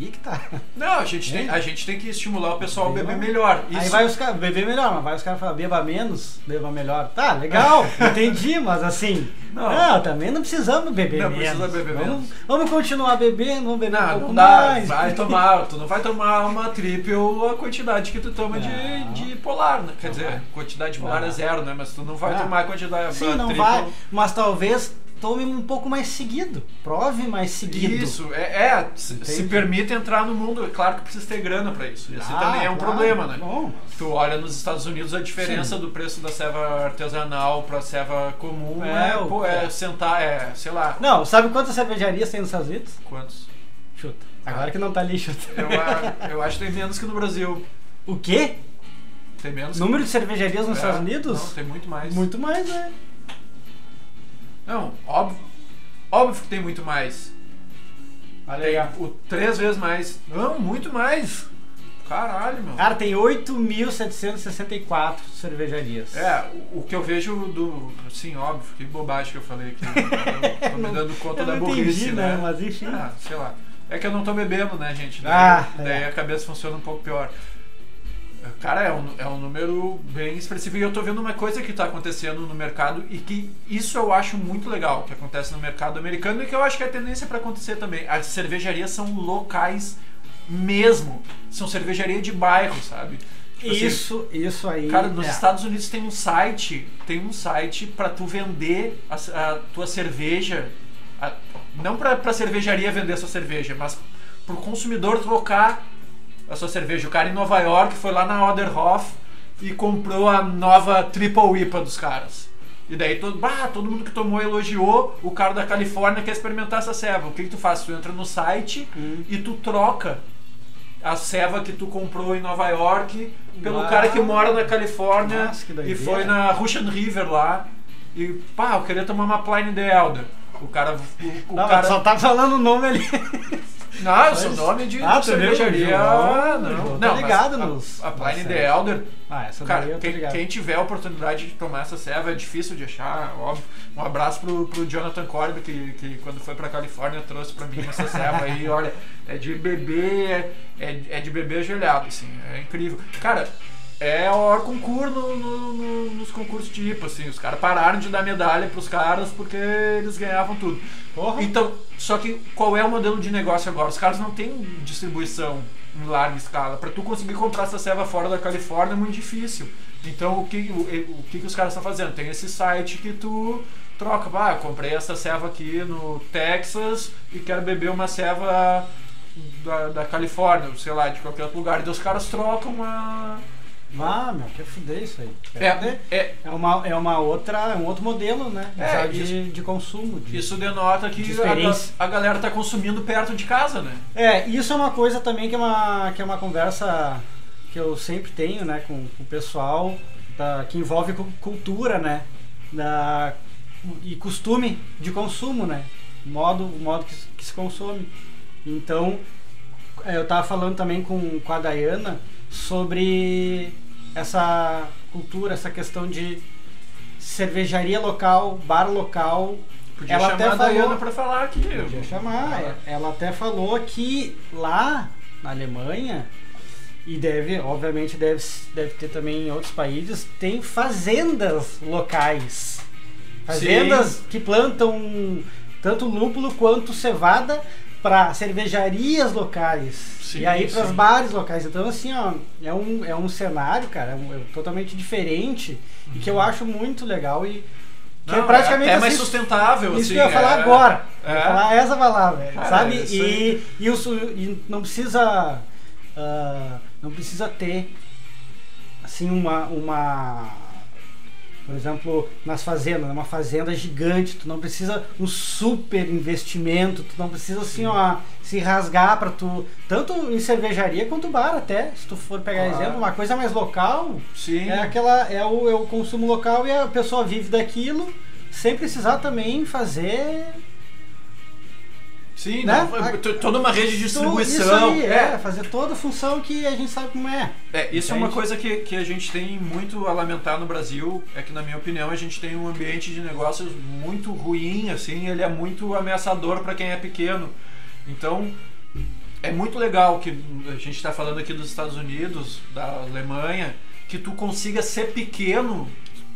A: Aí que tá.
B: Não, a gente, tem, a gente tem que estimular o pessoal a
A: Beber
B: melhor.
A: Aí
B: Isso-
A: vai os caras beber melhor, mas vai os caras falar beba menos, beba melhor. Tá, legal, entendi, mas assim.
B: Não.
A: Não, também não precisamos beber
B: Não
A: menos.
B: precisa beber
A: vamos,
B: menos.
A: Vamos continuar bebendo, vamos beber um
B: Não,
A: pouco
B: não dá.
A: mais.
B: Vai tomar, tu não vai tomar uma triple a quantidade que tu toma de,
A: Não.
B: de polar, né? Quer dizer, quantidade de polar é zero, né? Mas tu não vai
A: Ah.
B: tomar a quantidade
A: Sim, não
B: triple.
A: vai, mas talvez tome um pouco mais seguido. Prove mais seguido.
B: Isso, é, é se, se permite entrar no mundo. É claro que precisa ter grana pra isso. Esse
A: Ah,
B: também é um
A: claro.
B: problema, né?
A: Bom,
B: Tu olha nos Estados Unidos a diferença
A: Sim.
B: do preço da ceva artesanal pra ceva comum é,
A: É,
B: pô, é sentar, é, sei lá,
A: não, sabe quantas cervejarias tem nos Estados Unidos?
B: quantos.
A: Chuta. Agora que não tá ali, chuta.
B: Eu, eu acho que tem menos que no Brasil.
A: O quê?
B: Tem menos
A: Número de cervejarias nos
B: É,
A: Estados Unidos?
B: Não, tem muito mais.
A: Muito mais, né?
B: Não, óbvio. Óbvio que tem muito mais.
A: Olha aí, ó.
B: o três vezes mais. Não, muito mais. Caralho, meu.
A: Cara, tem 8.764 cervejarias.
B: É, o, o que eu vejo do. Sim, óbvio, que bobagem que eu falei aqui. Eu tô me dando conta
A: Eu
B: da
A: não
B: burrice,
A: entendi,
B: né?
A: né? Mas enfim.
B: Ah, sei lá. É que eu não tô bebendo, né, gente? Daí,
A: Ah,
B: daí
A: é.
B: a cabeça funciona um pouco pior. Cara, é um, é um número bem expressivo. E eu tô vendo uma coisa que tá acontecendo no mercado e que isso eu acho muito legal que acontece no mercado americano e que eu acho que é tendência para acontecer também. As cervejarias são locais mesmo. São cervejaria de bairro, sabe? Tipo assim,
A: Isso, isso aí.
B: Cara, nos
A: é.
B: Estados Unidos tem um site, tem um site para tu vender a, a tua cerveja, a- não pra, pra cervejaria vender a sua cerveja, mas pro consumidor trocar a sua cerveja. O cara em Nova York foi lá na Oderhof e comprou a nova Triple IPA dos caras. E daí todo, bah, todo mundo que tomou elogiou, o cara da Califórnia quer experimentar essa ceva. O que, que tu faz? Tu entra no site
A: Hum.
B: e tu troca a ceva que tu comprou em Nova York pelo
A: Uau.
B: cara que mora na Califórnia
A: Nossa, que
B: e foi na Russian River lá. E pá, eu queria tomar uma Pliny the Elder. O cara. O, o
A: Não,
B: cara
A: só tá falando o nome ali.
B: não, seu
A: Mas-
B: nome de
A: Ah,
B: de
A: tu viu?
B: cervejaria. Não,
A: João,
B: não,
A: tá ligado
B: a-
A: nos-
B: A,
A: nas
B: Pliny the
A: séries.
B: Elder.
A: Ah, essa
B: Cara,
A: eu tô
B: quem,
A: ligado.
B: quem tiver a oportunidade de tomar essa serva é difícil de achar, óbvio. Um abraço pro, pro Jonathan Corby, que, que quando foi pra Califórnia trouxe pra mim essa serva aí, olha, é de beber, é, é de beber ajoelhado, assim, é incrível. Cara, é o concurso no- no- no- nos concursos de IPA, assim, os caras pararam de dar medalha pros caras porque eles ganhavam tudo.
A: Porra.
B: Então, só que qual é o modelo de negócio agora? Os caras não têm distribuição em larga escala. Para tu conseguir comprar essa ceva fora da Califórnia é muito difícil. Então, o que, o, o que, que os caras estão fazendo? Tem esse site que tu troca. Ah, eu comprei essa ceva aqui no Texas e quero beber uma ceva da, da Califórnia, sei lá, de qualquer outro lugar. E daí os caras trocam a,
A: Ah, meu, quer fuder isso aí.
B: É, é,
A: É uma, é uma outra, é um outro modelo, né?
B: É,
A: de,
B: isso-
A: de consumo. de-
B: isso denota que
A: De
B: a, a galera tá consumindo perto de casa, né?
A: É, isso é uma coisa também que é uma, que é uma conversa que eu sempre tenho, né, com, com o pessoal, da- que envolve cu- cultura, né? Da, e costume de consumo, né? Modo, o modo que, se- que se consome. Então, é, eu tava falando também com, com a Dayana sobre essa cultura, essa questão de cervejaria local, bar local.
B: Podia
A: Ela até falou-
B: pra falar aqui.
A: Podia chamar.
B: Ah.
A: Ela até falou que lá na Alemanha, e deve, obviamente, deve, deve ter também em outros países, tem fazendas locais. Fazendas que plantam tanto lúpulo quanto cevada para cervejarias locais.
B: Sim,
A: e aí para os bares locais. Então, assim, ó, é um, é um cenário, cara, é um- é totalmente diferente e que eu acho muito legal e que
B: Uhum. Não,
A: é praticamente
B: é até mais
A: assim,
B: sustentável,
A: isso
B: assim.
A: que eu ia falar
B: é-
A: agora. Eu
B: É.
A: ia falar essa palavra,
B: Cara,
A: sabe?
B: isso
A: E, e, o su- e não precisa. ah, não precisa ter assim uma. uma por exemplo, nas fazendas, numa fazenda gigante, tu não precisa um super investimento, tu não precisa assim, ó, se rasgar para tu, tanto em cervejaria quanto bar até, se tu for pegar
B: Claro.
A: exemplo, uma coisa mais local,
B: Sim.
A: é aquela é o, é o consumo local e a pessoa vive daquilo sem precisar também fazer
B: Sim,
A: né?
B: não, toda uma rede de distribuição.
A: Isso aí, é. fazer toda a função que a gente sabe como é.
B: É, isso é uma coisa que, que a gente tem muito a lamentar no Brasil, é que na minha opinião a gente tem um ambiente de negócios muito ruim, assim, ele é muito ameaçador para quem é pequeno. Então, é muito legal que a gente está falando aqui dos Estados Unidos, da Alemanha, que tu consiga ser pequeno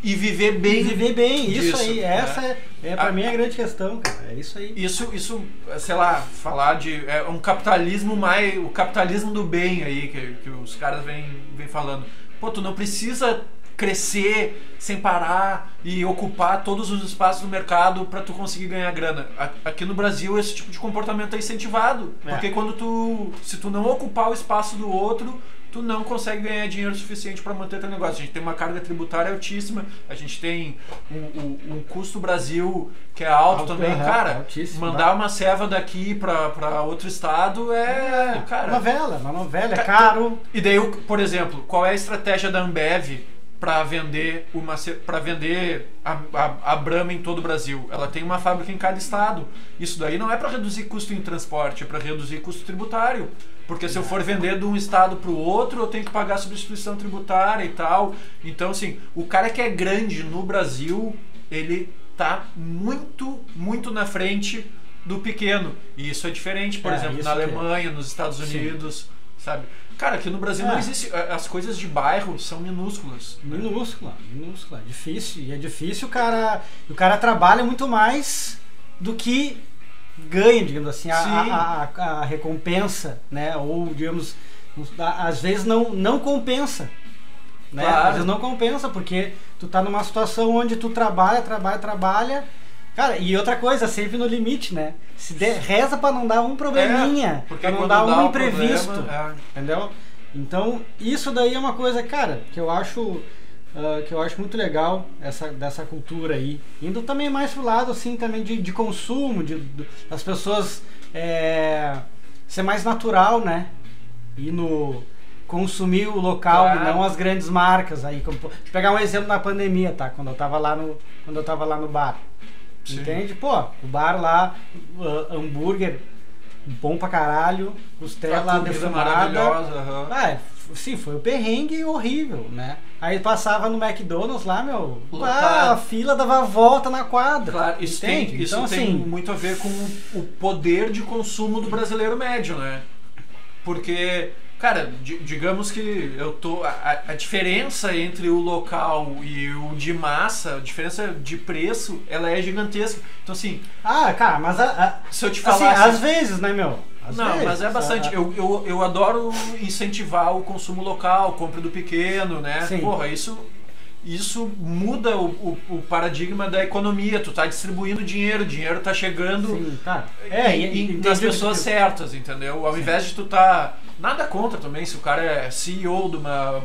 B: e viver bem.
A: E viver bem, isso
B: disso,
A: aí.
B: né?
A: Essa é, é pra
B: A-
A: mim a grande questão, cara. É isso aí.
B: Isso, isso, sei lá, falar de é um capitalismo mais, o capitalismo do bem aí que, que os caras vêm vem falando. Pô, tu não precisa crescer sem parar e ocupar todos os espaços do mercado para tu conseguir ganhar grana. Aqui no Brasil esse tipo de comportamento é incentivado,
A: É.
B: porque quando tu, se tu não ocupar o espaço do outro, tu não consegue ganhar dinheiro suficiente para manter teu negócio. A gente tem uma carga tributária altíssima, a gente tem um custo Brasil que é alto,
A: Alto,
B: também,
A: aham,
B: cara.
A: altíssimo,
B: mandar uma ceva daqui pra outro estado é, cara.
A: novela, uma novela, é
B: Ca-
A: caro.
B: E daí, o- por exemplo, qual é a estratégia da Ambev para vender uma para vender a, a, a Brahma em todo o Brasil? Ela tem uma fábrica em cada estado. Isso daí não é para reduzir custo em transporte, é para reduzir custo tributário. Porque se eu for vender de um estado para o outro, eu tenho que pagar substituição tributária e tal. Então, assim, o cara que é grande no Brasil, ele tá muito, muito na frente do pequeno. E isso é diferente, por
A: É,
B: exemplo, na
A: é.
B: Alemanha, nos Estados
A: Sim.
B: Unidos, sabe? Cara, aqui no Brasil não
A: É.
B: existe. a- As coisas de bairro são minúsculas. né?
A: Minúscula, minúscula. É difícil. E é difícil o cara. O cara trabalha muito mais do que ganha, digamos assim, a, a, a- a recompensa, né? Ou, digamos, às vezes não, não compensa. Né?
B: Claro.
A: Às vezes não compensa, porque tu tá numa situação onde tu trabalha, trabalha, trabalha. Cara, e outra coisa, sempre no limite, né? Se der, reza pra não dar um probleminha,
B: porque
A: pra não dar
B: dá
A: um imprevisto.
B: problema,
A: Entendeu? Então, isso daí é uma coisa, cara, que eu acho ah, que eu acho muito legal essa dessa cultura aí. Indo também mais pro lado assim também de, de consumo, de, das pessoas é, ser mais natural, né? Ir no consumir o local
B: Claro.
A: e não as grandes marcas aí. Como, deixa eu pegar um exemplo na pandemia, tá? Quando eu tava lá no quando eu tava lá no bar.
B: Sim.
A: Entende? Pô, o bar lá, ah, hambúrguer bom pra caralho, costela defumada.
B: maravilhosa.
A: Ah, f- sim, foi o perrengue horrível, né? Aí passava no McDonald's lá, meu, ah, a fila dava volta na quadra.
B: Claro, isso,
A: entende?
B: tem, isso
A: então,
B: tem
A: assim,
B: muito a ver com o poder de consumo do brasileiro médio, né? Porque, cara, di- digamos que eu tô. A, a- diferença entre o local e o de massa, a diferença de preço, ela é gigantesca. Então, assim,
A: ah, cara, mas a- a-
B: se eu te
A: assim,
B: falasse.
A: às vezes, né, meu? Às
B: Não,
A: vezes,
B: mas é bastante.
A: ah,
B: Eu, eu, eu adoro incentivar o consumo local, compra do pequeno, né?
A: Sim.
B: Porra, isso, isso muda o, o, o paradigma da economia. Tu tá distribuindo dinheiro, o dinheiro tá chegando
A: Sim, cara. É, e, e-
B: nas pessoas certas, entendeu? Ao invés de tu tá. Nada contra também, se o cara é CEO de uma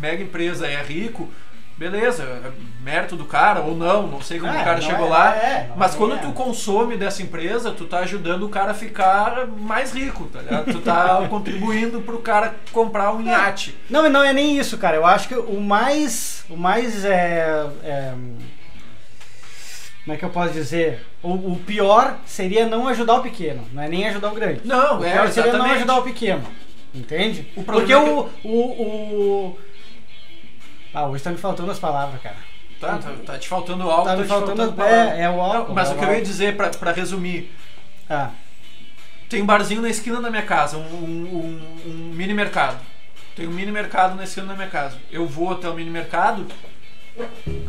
B: mega empresa é rico, beleza, é mérito do cara ou não, não sei como
A: É,
B: o cara chegou
A: é-
B: lá.
A: é,
B: mas
A: é.
B: quando tu consome dessa empresa, tu tá ajudando o cara a ficar mais rico, tá ligado? Tu tá contribuindo pro cara comprar um iate.
A: Não, não é nem isso, cara. Eu acho que o mais. O mais é. é, como é que eu posso dizer? O, o pior seria não ajudar o pequeno, não é nem ajudar o grande.
B: Não,
A: o
B: é,
A: pior seria não ajudar o pequeno. Entende?
B: O
A: Porque
B: problema
A: o, o, o. Ah, hoje tá me faltando as palavras, cara.
B: Tá, tá, tá te faltando álcool,
A: Tá
B: tá,
A: me
B: te
A: faltando-
B: faltando,
A: é, é o álcool,
B: Não, mas
A: é
B: o
A: o
B: que eu ia dizer, pra, pra resumir,
A: Ah,
B: tem um barzinho na esquina da minha casa, um, um- um mini mercado. Tem um mini mercado na esquina da minha casa. Eu vou até o mini mercado,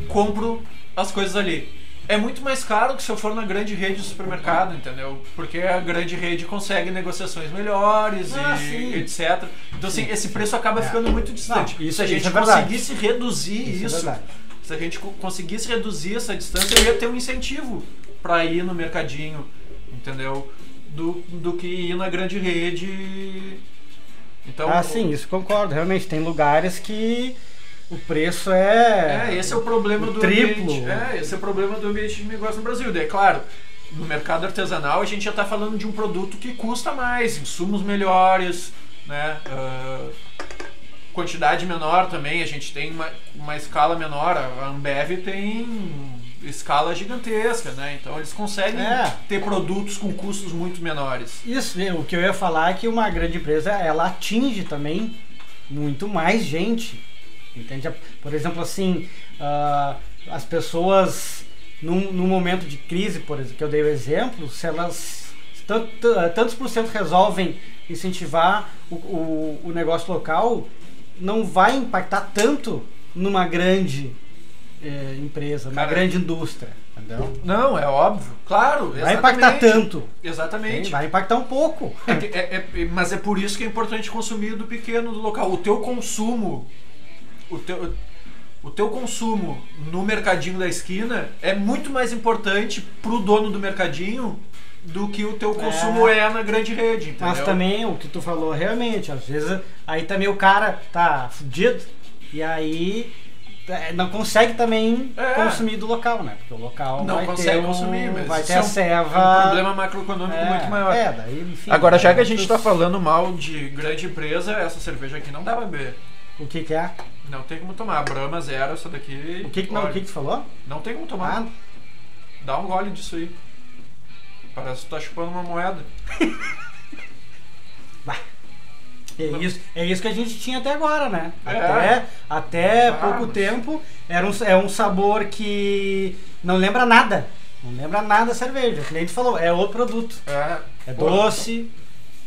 B: compro as coisas ali. É muito mais caro que se eu for na grande rede de supermercado, entendeu? Porque a grande rede consegue negociações melhores
A: Ah,
B: e
A: sim.
B: etc. Então, assim, esse preço acaba
A: É.
B: ficando muito distante.
A: Não, isso-
B: se a gente
A: é
B: conseguisse reduzir
A: isso,
B: isso,
A: é
B: se a gente co- conseguisse reduzir essa distância, eu ia ter um incentivo para ir no mercadinho, entendeu? Do, do que ir na grande rede. Então,
A: ah, sim, isso concordo. Realmente, tem lugares que o preço é.
B: É, esse é o problema
A: o
B: do
A: triplo.
B: ambiente. É, esse é o problema do ambiente de negócio no Brasil. Daí, claro, no mercado artesanal a gente já está falando de um produto que custa mais, insumos melhores, né? ah, quantidade menor também, a gente tem uma, uma escala menor. A Ambev tem escala gigantesca, né? Então eles conseguem
A: É.
B: ter produtos com custos muito menores.
A: Isso, o que eu ia falar é que uma grande empresa ela atinge também muito mais gente. Entende? Por exemplo, assim, ah, as pessoas num, num momento de crise, por exemplo, que eu dei o exemplo, se elas tanto, tantos por cento resolvem incentivar o, o, o negócio local, não vai impactar tanto numa grande eh, empresa, numa grande indústria. Entendeu?
B: Não, é óbvio. Claro,
A: Vai impactar tanto.
B: Exatamente.
A: Vai impactar um pouco.
B: É é- é- mas é por isso que é importante consumir do pequeno, do local. O teu consumo, o teu, o teu consumo no mercadinho da esquina é muito mais importante pro dono do mercadinho do que o teu consumo é, na grande rede, entendeu?
A: Mas também o que tu falou realmente, às vezes aí também o cara tá fudido e aí é, não consegue também
B: É.
A: consumir do local, né? Porque o local
B: não
A: vai
B: consegue
A: ter
B: consumir,
A: um,
B: mas
A: vai ter
B: é
A: a
B: um-
A: serva.
B: é um problema macroeconômico
A: é,
B: muito maior.
A: É, daí, enfim.
B: Agora, já que a
A: é
B: gente
A: outros-
B: tá falando mal de grande empresa, essa cerveja aqui não dá pra beber.
A: O que que é?
B: Não tem como tomar. A Brahma zero, essa daqui.
A: O que que, não, o que que tu falou?
B: não tem como tomar.
A: Ah,
B: Dá um gole disso aí. Parece que tu tá chupando uma moeda.
A: é isso, é isso que a gente tinha até agora, né?
B: É.
A: Até, até
B: Ah,
A: pouco
B: mas-
A: tempo era um, é um sabor que não lembra nada. Não lembra nada da cerveja. O cliente falou, é outro produto.
B: É.
A: É doce.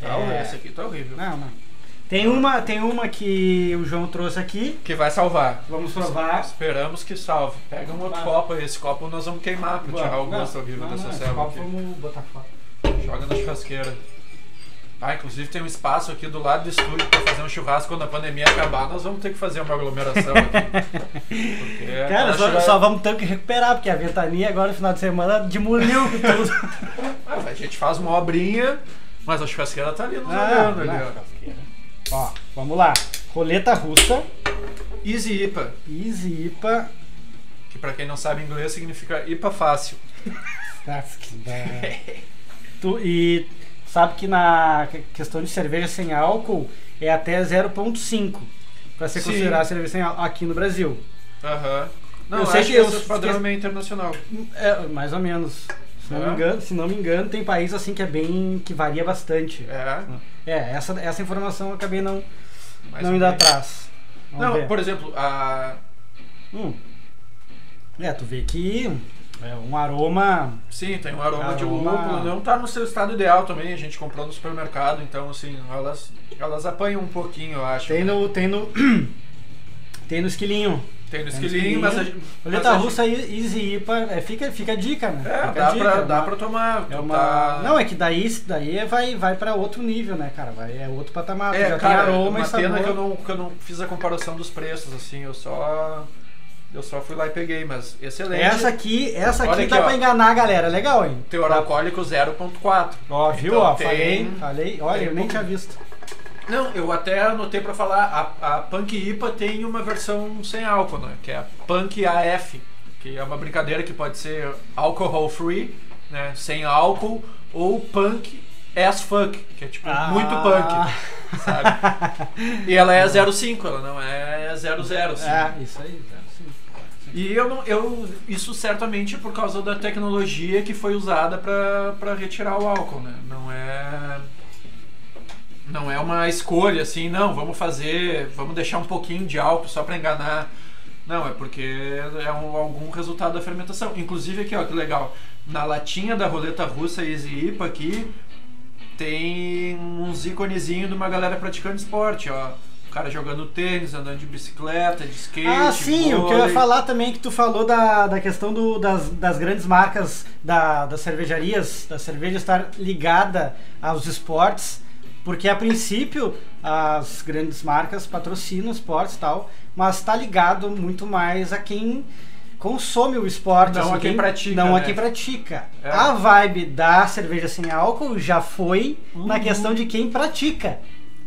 B: Tá,
A: é-
B: Esse aqui tá horrível.
A: Não, não. Tem uma, tem uma que o João trouxe aqui.
B: Que vai salvar.
A: Vamos provar.
B: Esperamos que salve. Pega um outro copo aí. Esse copo nós vamos queimar pra tirar o
A: Não,
B: gosto horrível
A: não,
B: dessa
A: não, esse copo
B: aqui.
A: Vamos botar fora.
B: Joga na churrasqueira. Ah, inclusive tem um espaço aqui do lado do estúdio pra fazer um churrasco quando a pandemia acabar. Nós vamos ter que fazer uma aglomeração aqui. Porque
A: Cara, só, só vamos ter que recuperar, porque a ventania agora no final de semana demoliu tudo.
B: Ah, a gente faz uma obrinha, mas a churrasqueira tá ali nos
A: Ah,
B: olhando ali,
A: não,
B: ó.
A: Ó, vamos lá. Roleta russa,
B: Easy IPA,
A: Easy IPA.
B: que pra quem não sabe inglês significa IPA fácil.
A: Nossa, que Tu- e sabe que na que- questão de cerveja sem álcool é até 0,5 para ser considerada cerveja sem álcool aqui no Brasil.
B: Aham. Não,
A: Eu sei que
B: que esse padrão é meio internacional.
A: É, mais ou menos. Se não,
B: É?
A: me engano, se não me engano, tem país assim que é bem. que varia bastante.
B: É,
A: É, essa, essa informação eu acabei não,
B: mais
A: não indo atrás. Vamos
B: Não,
A: ver.
B: por exemplo, a...
A: Hum. É, tu vê que é um aroma.
B: sim, tem um aroma, de
A: Aroma-
B: lúpulo, não tá no seu estado ideal também, a gente comprou no supermercado, então assim, elas, elas apanham um pouquinho, eu acho.
A: Tem no. Tem no. tem no esquilinho.
B: Tem no esquilinho, mas a gente...
A: Roleta
B: mas a
A: russa e- Easy IPA, é, fica, fica a dica, né?
B: gente- É,
A: Fica
B: dá,
A: dica,
B: pra,
A: é
B: dá
A: uma-
B: pra tomar.
A: É uma...
B: tá-
A: Não, é que daí, daí vai, vai pra outro nível, né, cara? Vai, é outro patamar.
B: É,
A: já
B: cara,
A: tem aroma
B: uma
A: e sabor.
B: pena que eu, não, que eu não fiz a comparação dos preços, assim, eu só... Eu só fui lá e peguei, mas excelente.
A: Essa aqui, essa aqui
B: aqui,
A: dá
B: ó.
A: pra enganar a galera, é legal, hein?
B: Teor alcoólico 0.4.
A: Ó, viu?
B: Então
A: ó,
B: tem-
A: falei, falei. Olha,
B: tem
A: eu nem
B: um-
A: tinha visto.
B: Não, eu até anotei pra falar, a, a Punk IPA tem uma versão sem álcool, né? Que é a Punk AF, que é uma brincadeira que pode ser alcohol free, né? Sem álcool, ou Punk as fuck, que é tipo
A: Ah.
B: muito punk, sabe? E ela é 05, ela não é 00, assim.
A: É, isso aí, tá, sim.
B: E eu não, eu isso certamente por causa da tecnologia que foi usada pra retirar o álcool, né? Não é não é uma escolha assim, não, vamos fazer, vamos deixar um pouquinho de álcool só pra enganar. Não, é porque é um- algum resultado da fermentação. Inclusive aqui, ó, que legal. Na latinha da roleta russa Easy IPA aqui tem uns íconezinhos de uma galera praticando esporte, ó. O cara jogando tênis, andando de bicicleta, de skate.
A: Ah, sim, o que eu ia
B: vôlei.
A: falar também que tu falou da, da questão do, das, das grandes marcas da, das cervejarias, da cerveja estar ligada aos esportes, porque a princípio as grandes marcas patrocinam esportes e tal, mas está ligado muito mais a quem consome o esporte.
B: Não
A: assim,
B: a quem pratica,
A: Não a
B: né?
A: quem pratica.
B: É.
A: A vibe da cerveja sem álcool já foi na
B: Uhum.
A: questão de quem pratica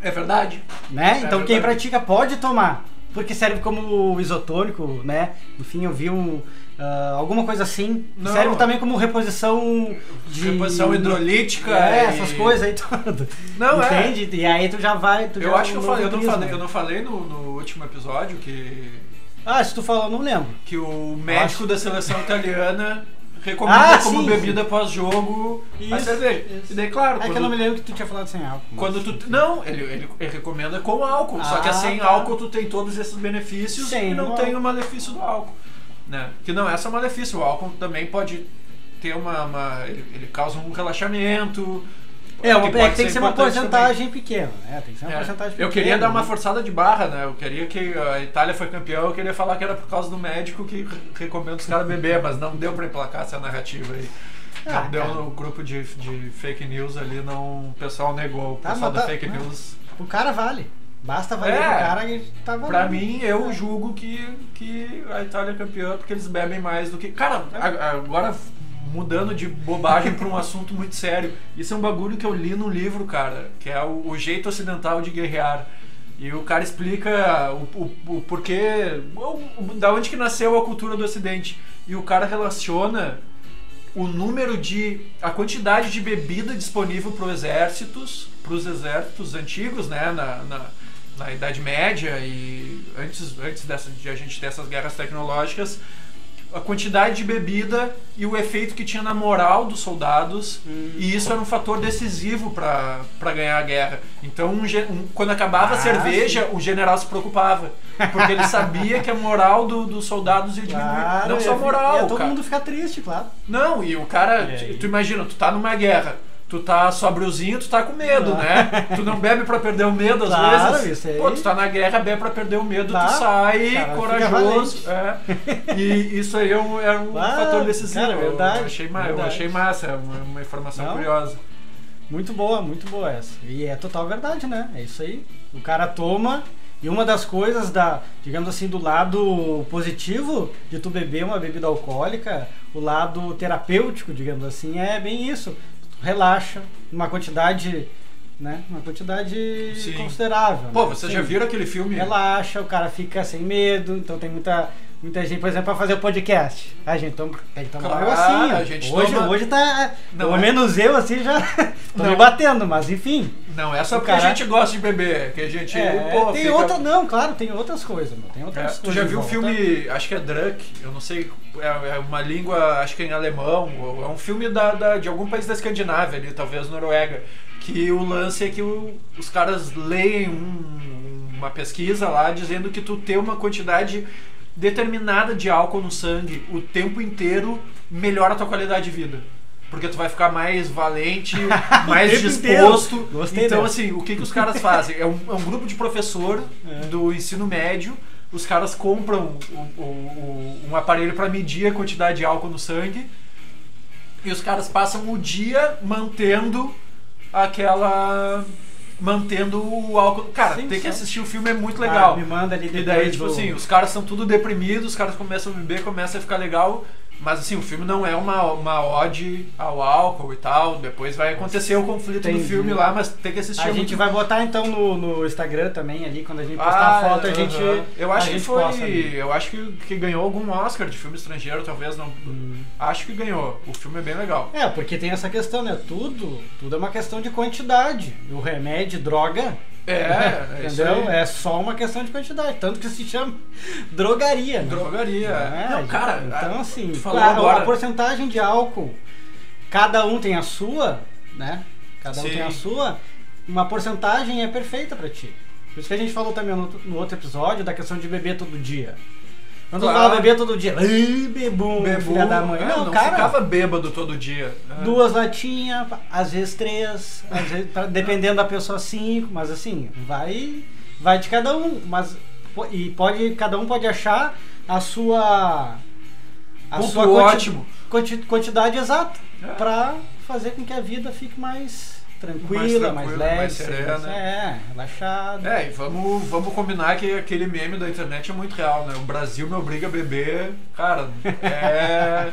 B: É verdade.
A: né?
B: É
A: então quem
B: verdade.
A: pratica pode tomar, porque serve como isotônico, né? Enfim, eu vi um, ah, alguma coisa assim.
B: Não.
A: Serve também como reposição de
B: Reposição hidrolítica.
A: É,
B: e-
A: essas coisas aí tudo.
B: Não, é.
A: Entende? E aí tu já vai. Tu
B: Eu
A: já
B: acho que eu falei, eu não falei, eu não falei no, no último episódio que,
A: Ah, se tu falou, eu não lembro.
B: que o médico da seleção italiana recomenda
A: Ah,
B: como
A: sim,
B: bebida pós-jogo a cerveja.
A: isso.
B: E daí, claro,
A: É que eu
B: quando,
A: não me lembro que tu tinha falado sem álcool. mas-
B: quando tu. Não, ele, ele, ele recomenda com álcool. só que
A: Ah,
B: sem
A: tá.
B: álcool tu tem todos esses benefícios e não tem o malefício do álcool. Né? Que não é só malefício, o álcool também pode ter uma. uma- ele, ele causa um relaxamento.
A: É, uma,
B: que
A: é tem que ser uma
B: também.
A: porcentagem pequena, né? Tem que ser uma
B: É.
A: porcentagem pequena.
B: Eu queria dar uma
A: né?
B: forçada de barra, né? Eu queria que a Itália foi campeão, eu queria falar que era por causa do médico que re- recomenda os caras beber, mas não deu pra emplacar essa narrativa aí.
A: Ah,
B: não deu
A: cara.
B: no grupo de, de fake news ali, não, o pessoal negou. O
A: Tá,
B: pessoal
A: mas
B: da
A: tá-
B: fake
A: não.
B: news.
A: O cara vale. Basta valer
B: É.
A: pro cara e tá valendo.
B: Pra mim, eu julgo que, que a Itália é campeã porque eles bebem mais do que. Cara, a- agora mudando de bobagem pra um assunto muito sério. Isso é um bagulho que eu li no livro, cara, que é o, o jeito ocidental de guerrear. E o cara explica o, o, o porquê. o- o- da onde que nasceu a cultura do Ocidente. E o cara relaciona o número de. a quantidade de bebida disponível para os exércitos, para os exércitos antigos, né, na, na, na Idade Média e antes, antes dessa, de a gente ter essas guerras tecnológicas, a quantidade de bebida e o efeito que tinha na moral dos soldados, e isso era um fator decisivo para ganhar a guerra. Então, um um- quando acabava a
A: Ah,
B: cerveja, o general se preocupava, porque ele sabia que a moral do- dos soldados ia diminuir.
A: Claro,
B: Não só a
A: ia-
B: moral,
A: ia todo
B: cara.
A: mundo ficar triste, claro.
B: Não, e o cara, tu imagina, tu tá numa guerra, tu tá sobriozinho, tu tá com medo, né? Tu não bebe pra perder o medo às
A: Claro,
B: vezes.
A: isso aí.
B: Pô, tu tá na guerra, bebe pra perder o medo,
A: Tá,
B: tu sai
A: cara,
B: corajoso. É. E isso aí é um, é um
A: Ah,
B: fator decisivo.
A: cara, verdade,
B: eu, achei ma- eu
A: verdade.
B: achei massa, é uma, uma informação
A: Não?
B: curiosa.
A: Muito boa, muito boa essa. E é total verdade, né? É isso aí. O cara toma. E uma das coisas da, digamos assim, do lado positivo de tu beber uma bebida alcoólica, o lado terapêutico, digamos assim, é bem isso. Relaxa, uma quantidade, né? Uma quantidade
B: Sim.
A: considerável.
B: Pô,
A: né?
B: vocês já viram aquele filme?
A: Relaxa, o cara fica sem medo, então tem muita. Muita gente, por exemplo, pra fazer o podcast. A gente toma, tem que tomar
B: Claro,
A: um negocinho.
B: a gente
A: hoje,
B: toma-
A: hoje tá.
B: Não
A: pelo
B: é-
A: menos eu assim já tô
B: Não.
A: me batendo, mas enfim.
B: Não, é só
A: O
B: porque
A: cara-
B: a gente gosta de beber, que a gente.
A: É,
B: pô,
A: tem
B: fica-
A: outra. Não, claro, tem outras coisas, meu. Tem
B: É,
A: outras
B: tu
A: coisas.
B: já viu o filme, acho que é Drunk, eu não sei, é, é uma língua, acho que é em alemão, é um filme da, da- de algum país da Escandinávia ali, talvez Noruega, que o lance é que o- os caras leem um- uma pesquisa lá dizendo que tu ter uma quantidade determinada de álcool no sangue o tempo inteiro melhora a tua qualidade de vida. Porque tu vai ficar mais valente, mais disposto.
A: Gostei
B: então,
A: dessa.
B: assim, o que, que os caras fazem? É um, é um grupo de professor
A: É.
B: do ensino médio. Os caras compram o- o- o- um aparelho para medir a quantidade de álcool no sangue. E os caras passam o dia mantendo aquela. mantendo o álcool. Cara,
A: Sim,
B: tem que
A: sim.
B: assistir o filme, é muito
A: Ah,
B: legal.
A: me manda ali
B: E
A: depois
B: daí, tipo
A: do-
B: assim, os caras são tudo deprimidos, os caras começam a beber, começa a ficar legal. Mas assim, o filme não é uma, uma ode ao álcool e tal. Depois vai acontecer o conflito do
A: Entendi.
B: filme lá, mas tem que assistir.
A: A
B: é
A: gente
B: muito-
A: vai botar então no, no Instagram também ali, quando a gente postar
B: Ah,
A: a foto, a gente.
B: Eu acho que foi.
A: posta.
B: Eu acho que, que ganhou algum Oscar de filme estrangeiro, talvez não.
A: Hum.
B: Acho que ganhou. O filme é bem legal.
A: É, porque tem essa questão, né? Tudo, tudo é uma questão de quantidade. O remédio, droga,
B: É, é
A: entendeu? É só uma questão de quantidade. Tanto que se chama drogaria, né?
B: Drogaria.
A: É,
B: não, cara,
A: então assim, a,
B: agora.
A: a porcentagem de álcool, cada um tem a sua, né? Cada um
B: Sim.
A: tem a sua, uma porcentagem é perfeita pra ti. Por isso que a gente falou também no, no outro episódio da questão de beber todo dia. Quando
B: Claro.
A: fala beber todo dia, "Ai, bebum,
B: Bebu,
A: filha da mãe.
B: é,
A: não,
B: não
A: cara,
B: ficava bêbado todo dia. É.
A: duas latinhas, às vezes três, às vezes, dependendo da pessoa cinco, mas assim, vai vai de cada um, mas e pode cada um pode achar a sua a
B: Ponto
A: sua
B: ótimo.
A: quanti- quantidade exata
B: É.
A: pra fazer com que a vida fique mais tranquila,
B: Mais
A: mais, leve,
B: mais serena.
A: é, relaxada.
B: É, e vamos, vamos combinar que aquele meme da internet é muito real, né? O Brasil me obriga a beber. Cara, é.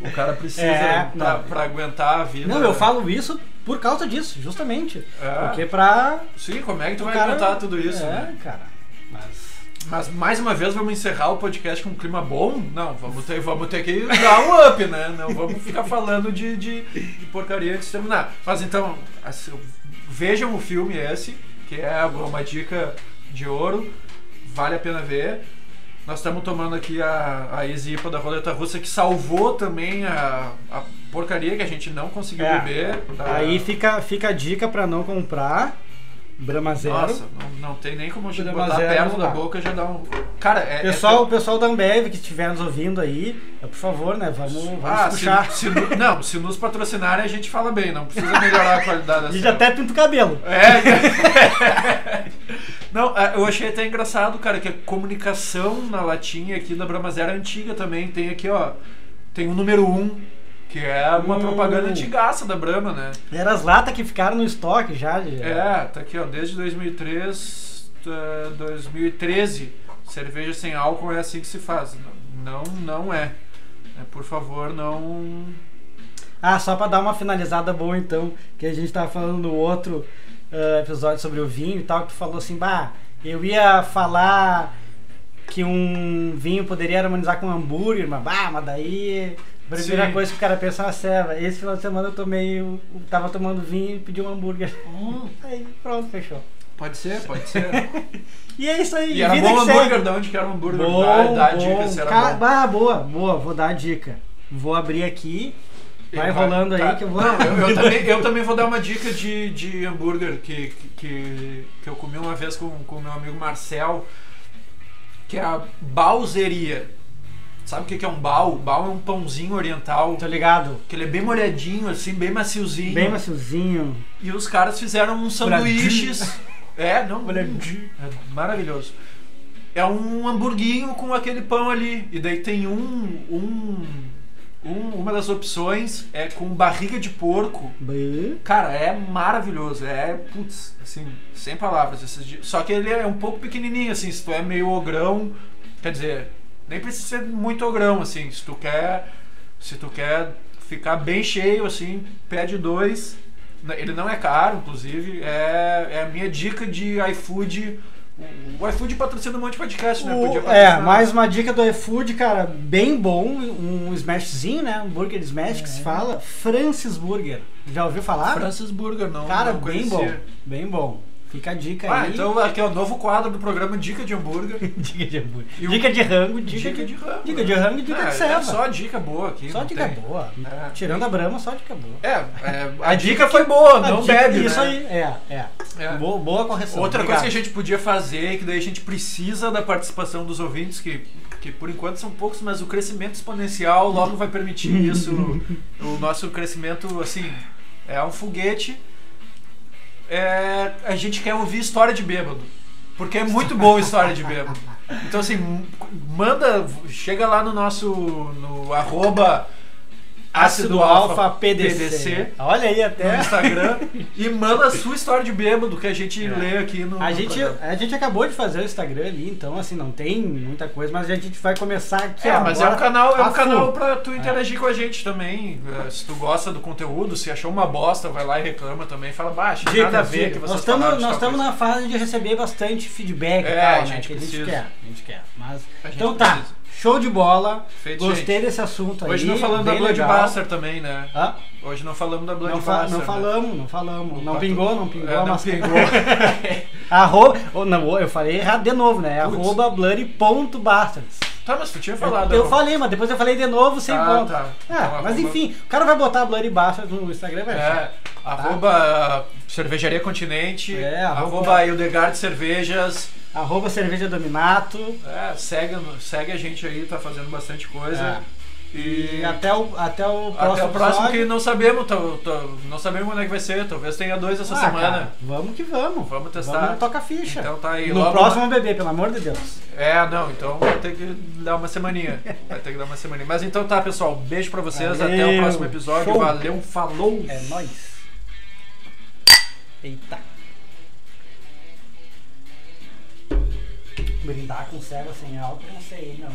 B: O cara precisa
A: É,
B: pra,
A: não.
B: pra aguentar a vida.
A: Não, eu falo isso por causa disso, justamente.
B: É.
A: Porque pra
B: Sim, como é que tu vai
A: cara-
B: aguentar tudo isso?
A: É,
B: né?
A: cara. Mas
B: Mas mais uma vez vamos encerrar o podcast com um clima bom? Não, vamos ter, vamos ter que dar um up, né? Não vamos ficar falando de, de, de porcaria antes de terminar. Mas então, assim, vejam o filme esse, que é uma dica de ouro, vale a pena ver. Nós estamos tomando aqui a, a Easy IPA da Roleta Russa, que salvou também a, a porcaria que a gente não conseguiu
A: É.
B: beber. da-
A: Aí fica, fica a dica pra não comprar Brahma Zero.
B: Nossa, não, não tem nem como a gente
A: Brahma
B: botar
A: Zero
B: perto da boca já dá um. Cara, é. é
A: Pessoal, o pessoal da Ambev que estiver nos ouvindo aí, é, por favor, né? Vamos, vamos
B: Ah, se,
A: puxar.
B: se no- não, se nos patrocinarem a gente fala bem, não precisa melhorar a qualidade
A: A
B: da
A: gente
B: cerveja.
A: até pinta o cabelo.
B: É. Não, é, eu achei até engraçado, cara, que a comunicação na latinha aqui da Brahma Zero é antiga também. Tem aqui, ó, tem o número 1, um, que é uma
A: Hum.
B: propaganda antigaça da Brahma, né?
A: Eram as latas que ficaram no estoque já. já.
B: É, tá aqui, ó, desde 2003, tá, 2013, cerveja sem álcool é assim que se faz. Não, não é. É, Por favor, não
A: Ah, só pra dar uma finalizada boa então, que a gente tava falando no outro ah, episódio sobre o vinho e tal, que tu falou assim, bah, eu ia falar que um vinho poderia harmonizar com um hambúrguer, mas bah, mas daí primeira
B: Sim.
A: coisa que o cara pensa na ceva. Esse final de semana eu tomei, eu tava tomando vinho e pedi um hambúrguer. Aí pronto, fechou.
B: Pode ser, pode ser.
A: E é isso aí.
B: E era
A: vida
B: bom hambúrguer, de onde que era o hambúrguer?
A: Bom,
B: dá, dá a dica se era
A: Cara,
B: bom.
A: ah, boa, boa, vou dar a dica. Vou abrir aqui. Vai rolando aí
B: tá.
A: que eu vou.
B: Não, eu, eu também, eu também vou dar uma dica de, de hambúrguer que, que, que eu comi uma vez com o meu amigo Marcel, que é a Balzeria. Sabe o que é um bal? Bal é um pãozinho oriental,
A: Tô ligado.
B: que ele é bem molhadinho, assim, bem maciozinho.
A: Bem maciozinho.
B: E os caras fizeram uns sanduíches. É, não,
A: Molhadinho.
B: é maravilhoso. É um hamburguinho com aquele pão ali. E daí tem um, um, um- uma das opções é com barriga de porco. Cara, é maravilhoso. É, putz, assim, sem palavras. esses dias. Só que ele é um pouco pequenininho, assim. Se tu é meio ogrão, quer dizer, nem precisa ser muito ogrão, assim. Se tu quer, se tu quer ficar bem cheio, assim, pede dois. Ele não é caro, inclusive. É, é a minha dica de iFood. O- O iFood patrocina um monte de podcast, né?
A: O-
B: Podia
A: é, mais uma dica do iFood, cara, bem bom, um smashzinho, né? Um burger smash que se fala, Francis Burger. Já ouviu falar?
B: Francis Burger, não.
A: Cara,
B: não
A: bem
B: conhecia.
A: bom, bem bom. Fica a dica
B: Ah,
A: aí.
B: então aqui é o novo quadro do programa Dica de Hambúrguer.
A: dica de hambúrguer.
B: E o-
A: Dica de rango, dica,
B: Dica de rango.
A: Dica de rango e dica
B: É,
A: de ceva.
B: é só dica boa aqui.
A: Só dica
B: tem.
A: boa.
B: É.
A: Tirando a brama, só dica boa.
B: É, é, a,
A: A
B: dica,
A: dica
B: foi
A: que-
B: boa, não
A: dica-
B: bebe,
A: Isso
B: né?
A: aí, é, é.
B: É.
A: Boa, boa correção.
B: Outra
A: obrigado.
B: coisa que a gente podia fazer, que daí a gente precisa da participação dos ouvintes, que, que por enquanto são poucos, mas o crescimento exponencial logo vai permitir isso. o nosso crescimento, assim, é um foguete. É, a gente quer ouvir história de bêbado. Porque é muito boa história de bêbado. Então, assim, manda, chega lá no nosso, no arroba
A: Ácido Alfa PDC.
B: PDC.
A: Olha aí
B: no
A: até.
B: Instagram e manda a sua história de bêbado que a gente lê aqui no.
A: A
B: no
A: gente,
B: programa.
A: a gente acabou de fazer o Instagram ali, então assim, não tem muita coisa, mas a gente vai começar aqui
B: É, mas é um
A: agora
B: canal, é um canal pra tu interagir com a gente também. É, Se tu gosta do conteúdo, se achou uma bosta, vai lá e reclama também. Fala, baixa,
A: Dicas,
B: nada a ver que vocês
A: nós estamos nós estamos na fase de receber bastante feedback
B: É,
A: e tal,
B: a
A: né,
B: gente
A: que a gente
B: precisa.
A: quer, a gente quer. Mas
B: A gente
A: então tá,
B: precisa.
A: Show de bola.
B: Feito,
A: Gostei
B: gente.
A: desse assunto aí.
B: Hoje não falamos da. Bloodbuster também, né?
A: Hã?
B: Hoje não falamos da
A: Não,
B: Bloodbuster.
A: fa não
B: né?
A: falamos, não falamos. Não
B: Opa,
A: pingou, não pingou,
B: É, não
A: mas
B: pingou.
A: Arroba, oh, não, eu falei errado de novo, né?
B: Putz.
A: Arroba blurry.bastards.
B: tá, mas tu tinha falado.
A: Eu
B: né?
A: falei, mas depois eu falei de novo sem
B: Tá,
A: ponto.
B: tá.
A: Ah,
B: Então,
A: mas
B: arroba-
A: enfim, o cara vai botar Blurry Bastards no Instagram, vai achar.
B: É, arroba Cervejaria Continente,
A: É,
B: arroba,
A: arroba-
B: Hildegard Cervejas.
A: Arroba cerveja dominato.
B: É, segue, segue a gente aí, tá fazendo bastante coisa.
A: E
B: E
A: até o, até o próximo
B: até o próximo
A: episódio.
B: que não sabemos, tá- tá- não sabemos quando é que vai ser, talvez tenha dois essa
A: Ah,
B: semana.
A: cara, vamos que vamos.
B: Vamos testar.
A: Vamos toca a ficha.
B: Então tá aí,
A: no
B: logo-
A: próximo bebê, pelo amor de Deus.
B: É, não, então vai ter que dar uma semaninha. Vai ter que dar uma semaninha. Mas então tá, pessoal. Beijo pra vocês. Até o
A: Valeu.
B: próximo episódio.
A: Show.
B: Valeu, falou!
A: É nóis. Eita. Brindar com cego sem álcool, não sei, não.